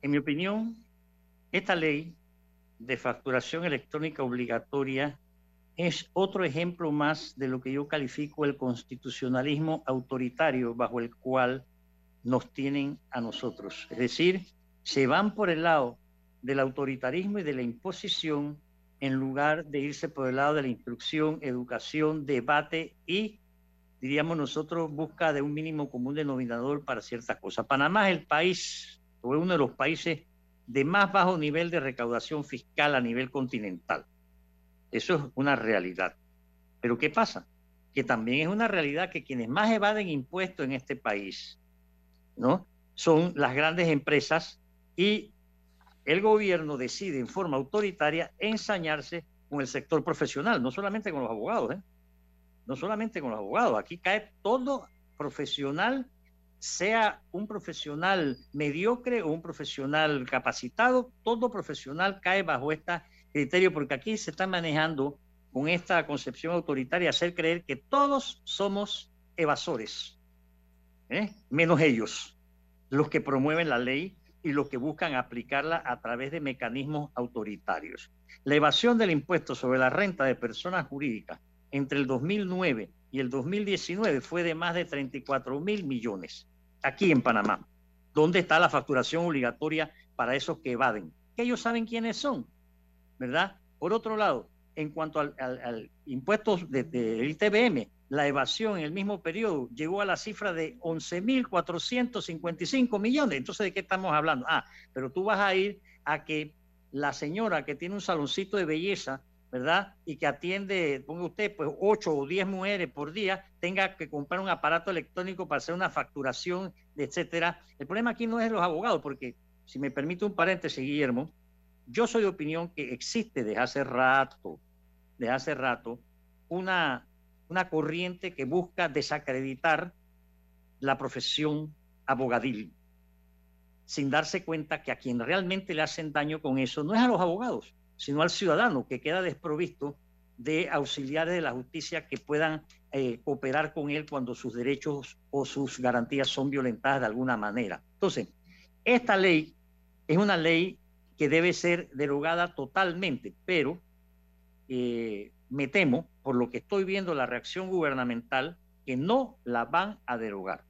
Speaker 4: en mi opinión, esta ley de facturación electrónica obligatoria es otro ejemplo más de lo que yo califico el constitucionalismo autoritario bajo el cual nos tienen a nosotros. Es decir, se van por el lado del autoritarismo y de la imposición en lugar de irse por el lado de la instrucción, educación, debate y, diríamos nosotros, busca de un mínimo común denominador para ciertas cosas. Panamá es el país, o es uno de los países de más bajo nivel de recaudación fiscal a nivel continental. Eso es una realidad. Pero ¿qué pasa? Que también es una realidad que quienes más evaden impuestos en este país, ¿no? Son las grandes empresas y el gobierno decide en forma autoritaria ensañarse con el sector profesional, no solamente con los abogados, ¿eh? No solamente con los abogados, aquí cae todo profesional, sea un profesional mediocre o un profesional capacitado, todo profesional cae bajo esta criterio, porque aquí se está manejando con esta concepción autoritaria hacer creer que todos somos evasores, ¿eh? menos ellos, los que promueven la ley y los que buscan aplicarla a través de mecanismos autoritarios. La evasión del impuesto sobre la renta de personas jurídicas entre el 2009 y el 2019 fue de más de 34 mil millones aquí en Panamá. ¿Dónde está la facturación obligatoria para esos que evaden? Que ellos saben quiénes son. ¿verdad? Por otro lado, en cuanto al, impuesto del de, ITBM, la evasión en el mismo periodo llegó a la cifra de 11.455 millones. Entonces, ¿de qué estamos hablando? Ah, pero tú vas a ir a que la señora que tiene un saloncito de belleza, ¿verdad? Y que atiende, ponga usted, pues 8 o 10 mujeres por día, tenga que comprar un aparato electrónico para hacer una facturación, etcétera. El problema aquí no es los abogados, porque si me permite un paréntesis, Guillermo, yo soy de opinión que existe desde hace rato, desde hace rato, una, una corriente que busca desacreditar la profesión abogadil, sin darse cuenta que a quien realmente le hacen daño con eso no es a los abogados, sino al ciudadano que queda desprovisto de auxiliares de la justicia que puedan eh, cooperar con él cuando sus derechos o sus garantías son violentadas de alguna manera. Entonces, esta ley es una ley que debe ser derogada totalmente, pero eh, me temo, por lo que estoy viendo la reacción gubernamental, que no la van a derogar,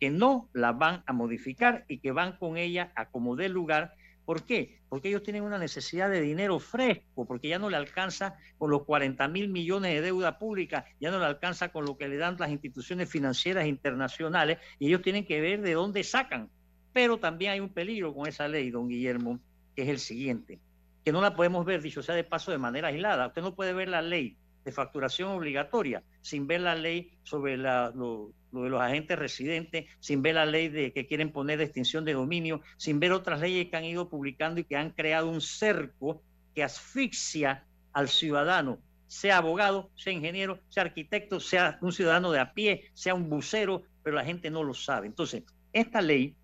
Speaker 4: que no la van a modificar y que van con ella a como dé lugar. ¿Por qué? Porque ellos tienen una necesidad de dinero fresco, porque ya no le alcanza con los 40 mil millones de deuda pública, ya no le alcanza con lo que le dan las instituciones financieras internacionales, y ellos tienen que ver de dónde sacan. Pero también hay un peligro con esa ley, don Guillermo, que es el siguiente, que no la podemos ver, dicho sea de paso, de manera aislada. Usted no puede ver la ley de facturación obligatoria sin ver la ley sobre lo, de los agentes residentes, sin ver la ley de que quieren poner de extinción de dominio, sin ver otras leyes que han ido publicando y que han creado un cerco que asfixia al ciudadano, sea abogado, sea ingeniero, sea arquitecto, sea un ciudadano de a pie, sea un bucero, pero la gente no lo sabe. Entonces, esta ley,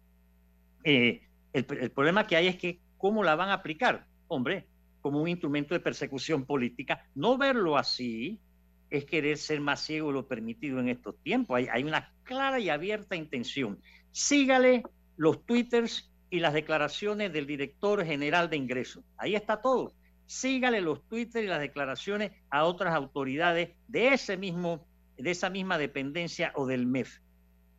Speaker 4: eh, el, el problema que hay es que ¿cómo la van a aplicar? Hombre, como un instrumento de persecución política. No verlo así es querer ser más ciego lo permitido en estos tiempos. Hay, hay una clara y abierta intención. Sígale los twitters y las declaraciones del director general de ingresos. Ahí está todo. Sígale los twitters y las declaraciones a otras autoridades de ese mismo, de esa misma dependencia o del MEF.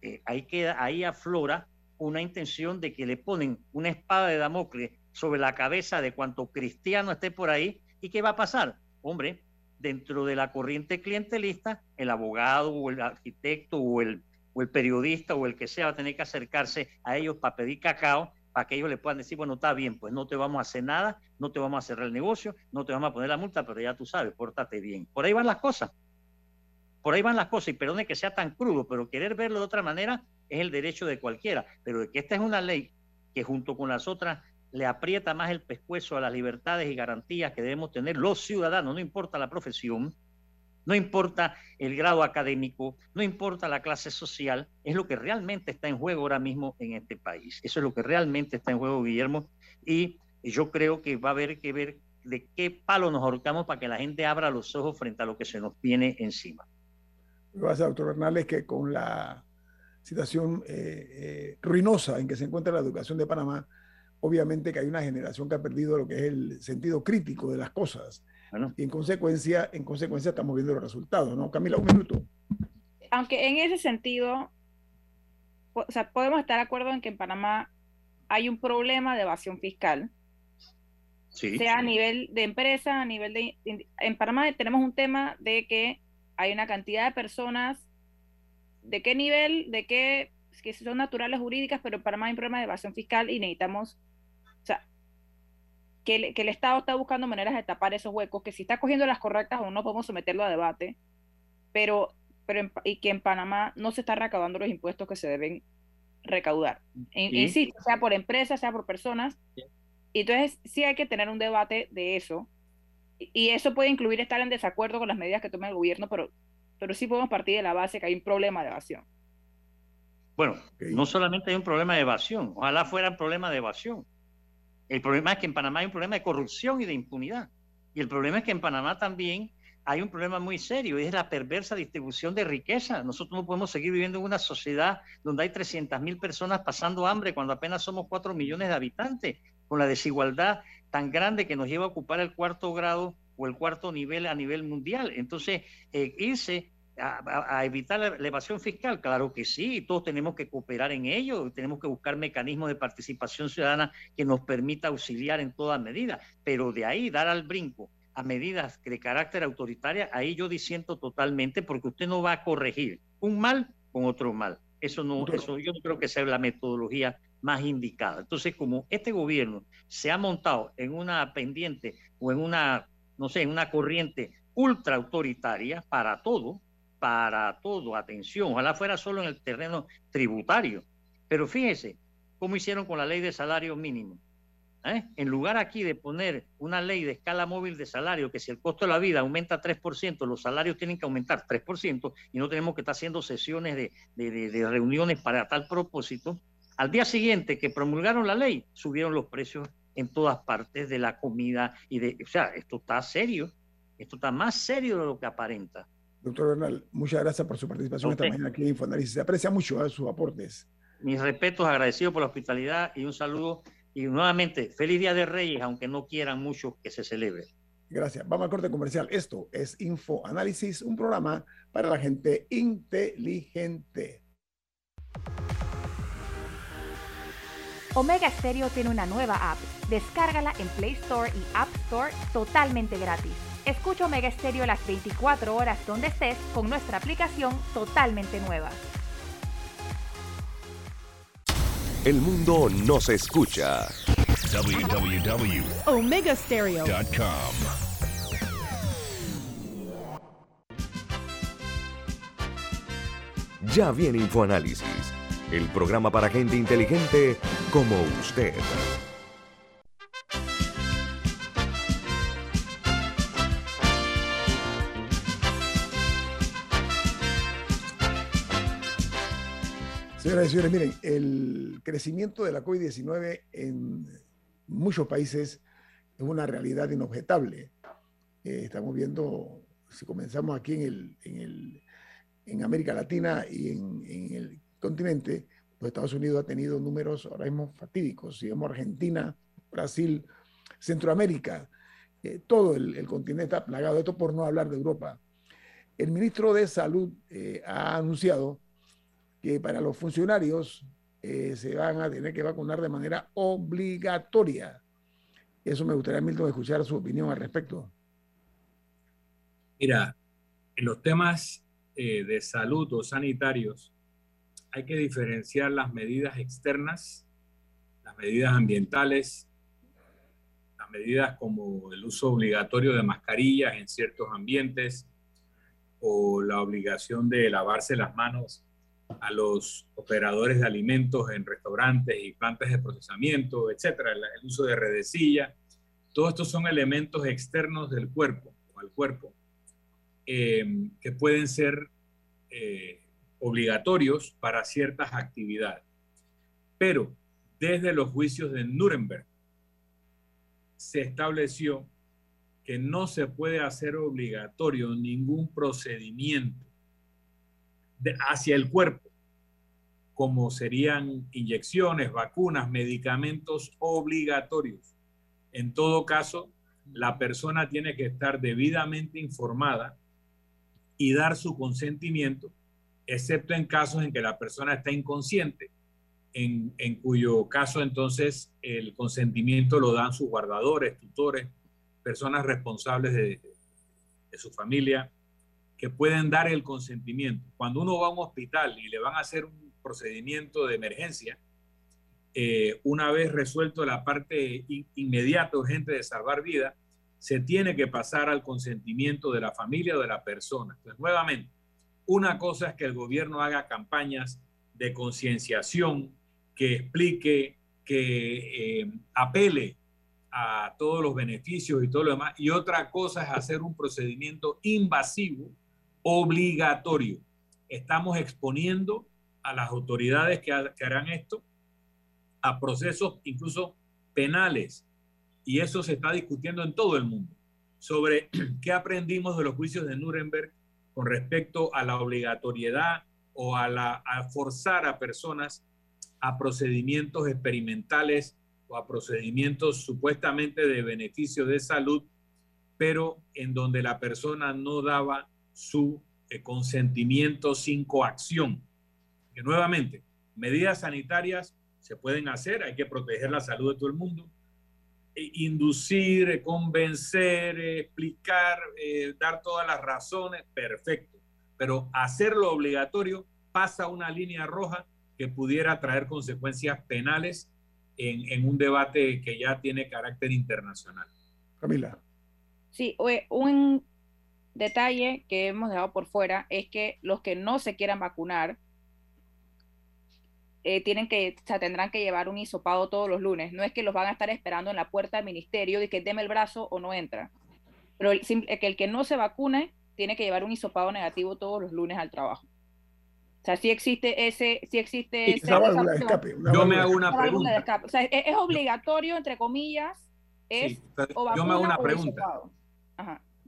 Speaker 4: Eh, ahí queda, ahí aflora una intención de que le ponen una espada de Damocles sobre la cabeza de cuanto cristiano esté por ahí. ¿Y qué va a pasar? Hombre, dentro de la corriente clientelista, el abogado o el arquitecto o el, o el periodista o el que sea va a tener que acercarse a ellos para pedir cacao, para que ellos le puedan decir, bueno, está bien, pues no te vamos a hacer nada, no te vamos a cerrar el negocio, no te vamos a poner la multa, pero ya tú sabes, pórtate bien. Por ahí van las cosas. Por ahí van las cosas, y perdone que sea tan crudo, pero querer verlo de otra manera es el derecho de cualquiera. Pero de que esta es una ley que junto con las otras le aprieta más el pescuezo a las libertades y garantías que debemos tener los ciudadanos, no importa la profesión, No importa el grado académico, no importa la clase social, es lo que realmente está en juego ahora mismo en este país. Eso es lo que realmente está en juego, Guillermo, y yo creo que va a haber que ver de qué palo nos ahorcamos para que la gente abra los ojos frente a lo que se nos viene encima.
Speaker 1: Lo doctor Hernández, que con la situación eh, eh, ruinosa en que se encuentra la educación de Panamá, obviamente que hay una generación que ha perdido lo que es el sentido crítico de las cosas. Y en consecuencia, en consecuencia estamos viendo los resultados, ¿no? Camila, un minuto.
Speaker 2: Aunque en ese sentido, o sea, podemos estar de acuerdo en que en Panamá hay un problema de evasión fiscal. Sí. Sea a nivel de empresa, a nivel de... En Panamá tenemos un tema de que hay una cantidad de personas, de qué nivel, de qué, que son naturales jurídicas, pero en Panamá hay un problema de evasión fiscal y necesitamos, que el, Estado está buscando maneras de tapar esos huecos, que si está cogiendo las correctas o no podemos someterlo a debate, pero, pero y que en Panamá no se está recaudando los impuestos que se deben recaudar. En, sí. sea por empresas, sea por personas. Y entonces sí hay que tener un debate de eso. Y, eso puede incluir estar en desacuerdo con las medidas que tome el gobierno, pero, pero sí podemos partir de la base que hay un problema de evasión.
Speaker 4: Bueno, no solamente hay un problema de evasión, ojalá fuera un problema de evasión. El problema es que en Panamá hay un problema de corrupción y de impunidad. Y el problema es que en Panamá también hay un problema muy serio, es la perversa distribución de riqueza. Nosotros no podemos seguir viviendo en una sociedad donde hay 300 mil personas pasando hambre cuando apenas somos 4 millones de habitantes, con la desigualdad tan grande que nos lleva a ocupar el cuarto grado o el cuarto nivel a nivel mundial. Entonces, eh, irse a, evitar la, evasión fiscal? Claro que sí, todos tenemos que cooperar en ello, tenemos que buscar mecanismos de participación ciudadana que nos permita auxiliar en toda medida, pero de ahí dar al brinco a medidas de carácter autoritaria, ahí yo disiento totalmente porque usted no va a corregir un mal con otro mal. Eso no, eso yo no creo que sea la metodología más indicada. Entonces, como este gobierno se ha montado en una pendiente o en una, no sé, en una corriente ultra autoritaria para todo, para todo, atención, ojalá fuera solo en el terreno tributario. Pero fíjese cómo hicieron con la ley de salario mínimo. ¿eh? En lugar aquí de poner una ley de escala móvil de salario, que si el costo de la vida aumenta 3%, los salarios tienen que aumentar 3% y no tenemos que estar haciendo sesiones de, de reuniones para tal propósito, al día siguiente que promulgaron la ley, subieron los precios en todas partes de la comida y de, o sea, esto está serio, esto está más serio de lo que aparenta.
Speaker 1: Doctor Bernal, muchas gracias por su participación esta mañana aquí en Infoanálisis. Se aprecia mucho ¿eh? sus aportes.
Speaker 4: Mis respetos, agradecido por la hospitalidad y un saludo. Y nuevamente, feliz Día de Reyes, aunque no quieran mucho que se celebre.
Speaker 1: Gracias. Vamos al corte comercial. Esto es Infoanálisis, un programa para la gente inteligente.
Speaker 6: Omega Stereo tiene una nueva app. Descárgala en Play Store y App Store totalmente gratis. Escucha Omega Estéreo las 24 horas donde estés con nuestra aplicación totalmente nueva.
Speaker 5: El mundo nos escucha.
Speaker 7: www.omegastereo.com
Speaker 5: Ya viene InfoAnálisis, el programa para gente inteligente como usted.
Speaker 1: Señoras y señores, miren, el crecimiento de la COVID-19 en muchos países es una realidad inobjetable. Eh, estamos viendo, si comenzamos aquí en, el, en, el, en América Latina y en, en, el continente, los Estados Unidos ha tenido números ahora mismo fatídicos. Si vemos Argentina, Brasil, Centroamérica, eh, todo el, el, continente está plagado. Esto por no hablar de Europa. El ministro de Salud eh, ha anunciado que para los funcionarios eh, se van a tener que vacunar de manera obligatoria. Eso me gustaría, Milton, escuchar su opinión al respecto.
Speaker 3: Mira, en los temas eh, de salud o sanitarios hay que diferenciar las medidas externas, las medidas ambientales, las medidas como el uso obligatorio de mascarillas en ciertos ambientes o la obligación de lavarse las manos a los operadores de alimentos en restaurantes y plantas de procesamiento, etcétera, el, uso de redecilla. Todos estos son elementos externos del cuerpo o al cuerpo. eh, que pueden ser eh, obligatorios para ciertas actividades. Pero desde los juicios de Nuremberg se estableció que no se puede hacer obligatorio ningún procedimiento hacia el cuerpo, como serían inyecciones, vacunas, medicamentos obligatorios. En todo caso, la persona tiene que estar debidamente informada y dar su consentimiento, excepto en casos en que la persona está inconsciente, en, cuyo caso entonces el consentimiento lo dan sus guardadores, tutores, personas responsables de, su familia, que pueden dar el consentimiento. Cuando uno va a un hospital y le van a hacer un procedimiento de emergencia, eh, una vez resuelto la parte inmediata, urgente de salvar vida, se tiene que pasar al consentimiento de la familia o de la persona. Entonces, nuevamente, una cosa es que el gobierno haga campañas de concienciación, que explique, que eh, apele a todos los beneficios y todo lo demás. Y otra cosa es hacer un procedimiento invasivo, obligatorio. Estamos exponiendo a las autoridades que, harán esto a procesos incluso penales y eso se está discutiendo en todo el mundo, sobre qué aprendimos de los juicios de Nuremberg con respecto a la obligatoriedad o a, la, forzar a personas a procedimientos experimentales o a procedimientos supuestamente de beneficio de salud, pero en donde la persona no daba su eh, consentimiento sin coacción. Que nuevamente, medidas sanitarias se pueden hacer, hay que proteger la salud de todo el mundo, eh, inducir, eh, convencer, eh, explicar, dar todas las razones, perfecto. Pero hacerlo obligatorio pasa una línea roja que pudiera traer consecuencias penales en, un debate que ya tiene carácter internacional.
Speaker 1: Camila.
Speaker 2: Sí, un detalle que hemos dejado por fuera es que los que no se quieran vacunar eh, tienen que, o sea, tendrán que llevar un hisopado todos los lunes. No es que los van a estar esperando en la puerta del ministerio y que deme el brazo o no entra. Pero el, que el que no se vacune tiene que llevar un hisopado negativo todos los lunes al trabajo. O sea, sí existe ese, sí existe ese,
Speaker 3: Yo me hago una pregunta.
Speaker 2: O sea, es, obligatorio, entre comillas, es
Speaker 3: yo me hago una pregunta.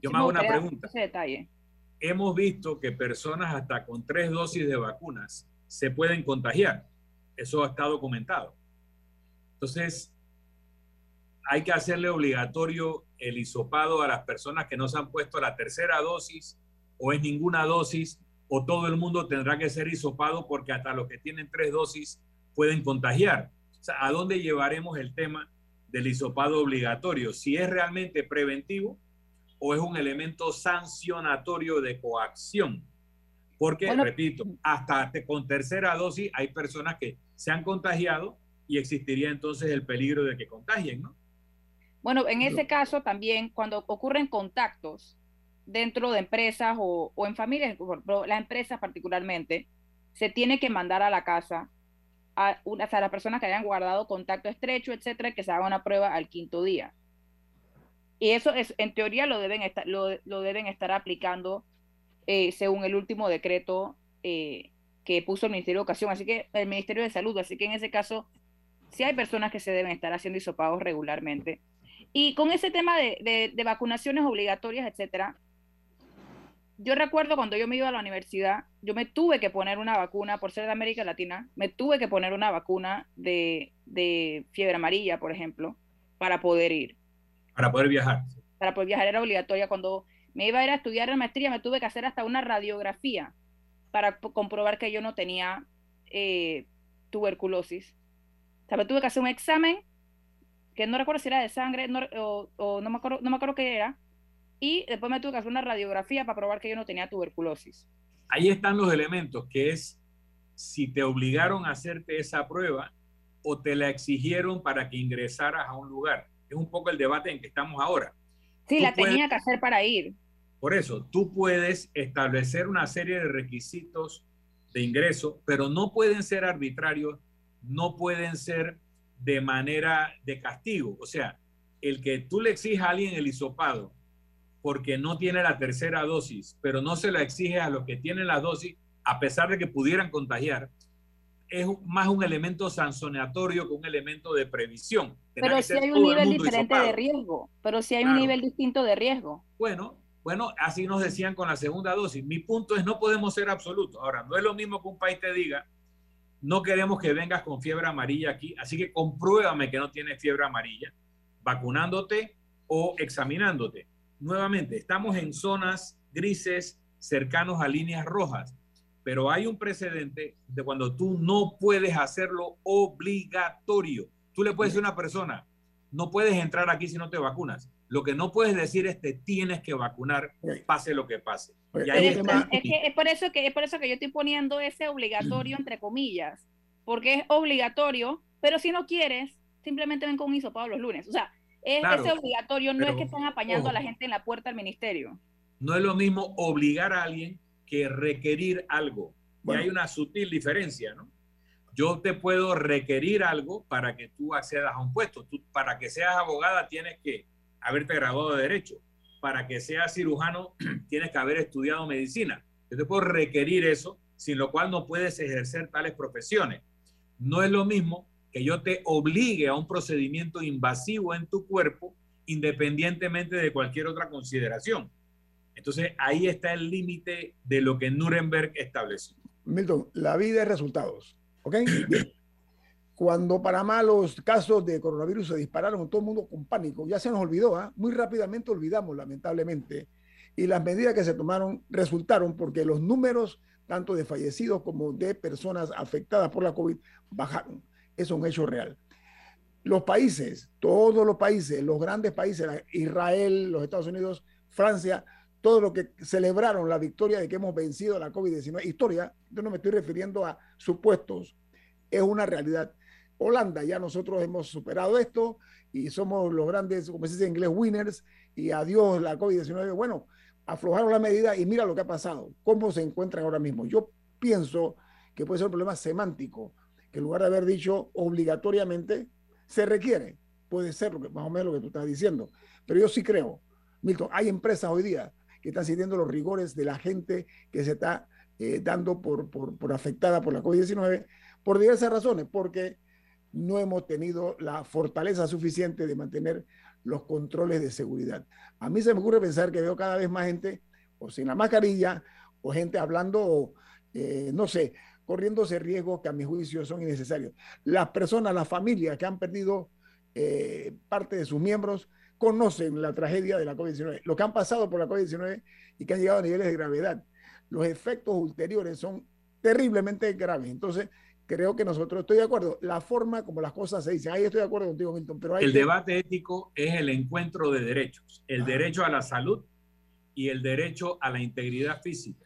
Speaker 3: Yo me hago una pregunta.
Speaker 2: Ese detalle.
Speaker 3: Hemos visto que personas hasta con tres dosis de vacunas se pueden contagiar. Eso está documentado. Entonces, hay que hacerle obligatorio el hisopado a las personas que no se han puesto la tercera dosis o es ninguna dosis o todo el mundo tendrá que ser hisopado porque hasta los que tienen tres dosis pueden contagiar. O sea, ¿a dónde llevaremos el tema del hisopado obligatorio? Si es realmente preventivo o es un elemento sancionatorio de coacción. Porque, repito, hasta con tercera dosis hay personas que se han contagiado y existiría entonces el peligro de que contagien, ¿no?
Speaker 2: Bueno, en ese caso también, cuando ocurren contactos dentro de empresas o, en familias, las empresas particularmente, se tiene que mandar a la casa a, una, a las personas que hayan guardado contacto estrecho, etcétera, que se haga una prueba al quinto día. Y eso es, en teoría, lo deben estar, lo, deben estar aplicando eh, según el último decreto eh, que puso el Ministerio de Educación, así que el Ministerio de Salud, así que en ese caso sí hay personas que se deben estar haciendo hisopados regularmente. Y con ese tema de, de, vacunaciones obligatorias, etcétera, yo recuerdo cuando yo me iba a la universidad, yo me tuve que poner una vacuna, por ser de América Latina, me tuve que poner una vacuna de, de fiebre amarilla, por ejemplo, para poder ir.
Speaker 3: Para poder viajar.
Speaker 2: Para poder viajar era obligatoria. Cuando me iba a ir a estudiar la maestría, me tuve que hacer hasta una radiografía para comprobar que yo no tenía eh, tuberculosis. O sea, tuve que hacer un examen, que no recuerdo si era de sangre o, no, me acuerdo, no me acuerdo qué era, y después me tuve que hacer una radiografía para probar que yo no tenía tuberculosis.
Speaker 3: Ahí están los elementos, que es si te obligaron a hacerte esa prueba o te la exigieron para que ingresaras a un lugar. Es un poco el debate en que estamos ahora.
Speaker 2: Sí, la tenía que hacer para ir.
Speaker 3: Por eso, tú puedes establecer una serie de requisitos de ingreso, pero no pueden ser arbitrarios, no pueden ser de manera de castigo. O sea, el que tú le exijas a alguien el hisopado porque no tiene la tercera dosis, pero no se la exige a los que tienen la dosis, a pesar de que pudieran contagiar, es más un elemento sancionatorio que un elemento de previsión.
Speaker 2: pero si hay un nivel diferente de riesgo, pero si hay un nivel distinto de riesgo.
Speaker 3: Bueno, bueno, así nos decían con la segunda dosis. Mi punto es no podemos ser absolutos. Ahora, no es lo mismo que un país te diga, no queremos que vengas con fiebre amarilla aquí, así que compruébame que no tienes fiebre amarilla, vacunándote o examinándote. Nuevamente, estamos en zonas grises cercanos a líneas rojas pero hay un precedente de cuando tú no puedes hacerlo obligatorio. Tú le puedes decir a una persona, no puedes entrar aquí si no te vacunas. Lo que no puedes decir es te tienes que vacunar, pase lo que pase.
Speaker 2: es, por eso que, es por eso que yo estoy poniendo ese obligatorio entre comillas, porque es obligatorio, pero si no quieres, simplemente ven con un hisopado los lunes. O sea, es, ese obligatorio no es que están apañando a la gente en la puerta del ministerio.
Speaker 3: No es lo mismo obligar a alguien que requerir algo. Y hay una sutil diferencia, ¿no? Yo te puedo requerir algo para que tú accedas a un puesto. Tú, para que seas abogada tienes que haberte graduado de derecho. Para que seas cirujano tienes que haber estudiado medicina. Yo te puedo requerir eso, sin lo cual no puedes ejercer tales profesiones. No es lo mismo que yo te obligue a un procedimiento invasivo en tu cuerpo, independientemente de cualquier otra consideración. Entonces ahí está el límite de lo que Nuremberg estableció.
Speaker 1: Milton, la vida es resultados. ¿Ok? Cuando Panamá los casos de coronavirus se dispararon, todo el mundo con pánico, ya se nos olvidó, ¿ah? muy rápidamente olvidamos, lamentablemente, y las medidas que se tomaron resultaron porque los números, tanto de fallecidos como de personas afectadas por la COVID, bajaron. Es un hecho real. Los países, todos los países, los grandes países, Israel, los Estados Unidos, Francia, todo lo que celebraron la victoria de que hemos vencido la COVID-19, historia, yo no me estoy refiriendo a supuestos, es una realidad. Holanda, ya nosotros hemos superado esto y somos los grandes, como se dice en inglés, winners y adiós la COVID-19. Bueno, aflojaron la medida y mira lo que ha pasado, cómo se encuentran ahora mismo. Yo pienso que puede ser un problema semántico, que en lugar de haber dicho obligatoriamente, se requiere. Puede ser lo que, más o menos lo que tú estás diciendo. Pero yo sí creo, Milton, hay empresas hoy día que están siguiendo los rigores de la gente que se está eh, dando por, por, afectada por la COVID-19 por diversas razones, porque no hemos tenido la fortaleza suficiente de mantener los controles de seguridad. A mí se me ocurre pensar que veo cada vez más gente o sin la mascarilla o gente hablando, eh, no sé, corriéndose riesgos que a mi juicio son innecesarios. Las personas, las familias que han perdido eh, parte de sus miembros, conocen la tragedia de la COVID-19, lo que han pasado por la COVID-19 y que han llegado a niveles de gravedad. Los efectos ulteriores son terriblemente graves. Entonces, creo que nosotros, estoy de acuerdo, la forma como las cosas se dicen, ahí estoy de acuerdo contigo, Milton, pero
Speaker 3: El debate ético es el encuentro de derechos, el derecho a la salud y el derecho a la integridad física.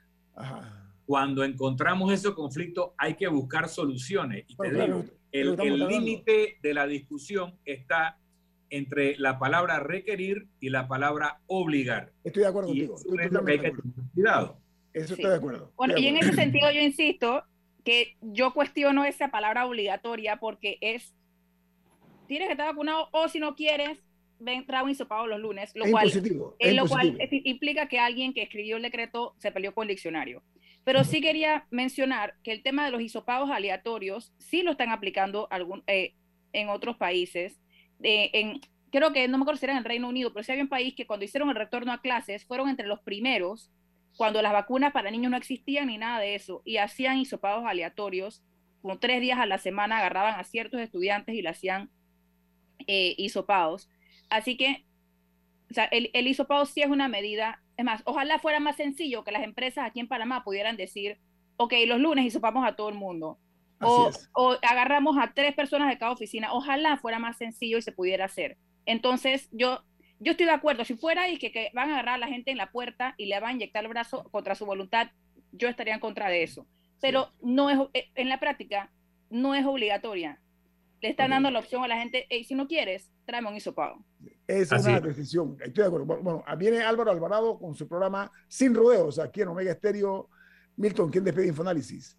Speaker 3: Cuando encontramos ese conflicto hay que buscar soluciones. Y te digo, el límite de la discusión está entre la palabra requerir y la palabra obligar.
Speaker 1: Estoy de acuerdo contigo.
Speaker 3: cuidado.
Speaker 1: Eso estoy de acuerdo.
Speaker 2: Bueno, y en ese sentido yo insisto que yo cuestiono esa palabra obligatoria porque es, tienes que estar vacunado o si no quieres, ven, trae un hisopado los lunes, lo cual, lo cual implica que alguien que escribió el decreto se peleó con el diccionario. Pero sí quería mencionar que el tema de los hisopados aleatorios sí lo están aplicando algún, eh, en otros países creo que no me acuerdo si era en el Reino Unido, pero sí había un país que cuando hicieron el retorno a clases fueron entre los primeros, cuando las vacunas para niños no existían ni nada de eso, y hacían hisopados aleatorios, como tres días a la semana agarraban a ciertos estudiantes y le hacían eh, hisopados. Así que, el, el hisopado sí es una medida, es más, ojalá fuera más sencillo que las empresas aquí en Panamá pudieran decir, ok, los lunes hisopamos a todo el mundo o, agarramos a tres personas de cada oficina. Ojalá fuera más sencillo y se pudiera hacer. Entonces, yo, yo estoy de acuerdo. Si fuera y que, que, van a agarrar a la gente en la puerta y le van a inyectar el brazo contra su voluntad, yo estaría en contra de eso. Pero no es, eh, en la práctica no es obligatoria. Le están dando la opción a la gente, y si no quieres, tráeme un hisopado.
Speaker 1: Es una decisión, estoy de acuerdo. Bueno, viene Álvaro Alvarado con su programa Sin Rodeos aquí en Omega Estéreo. Milton, ¿quién despide Infoanálisis?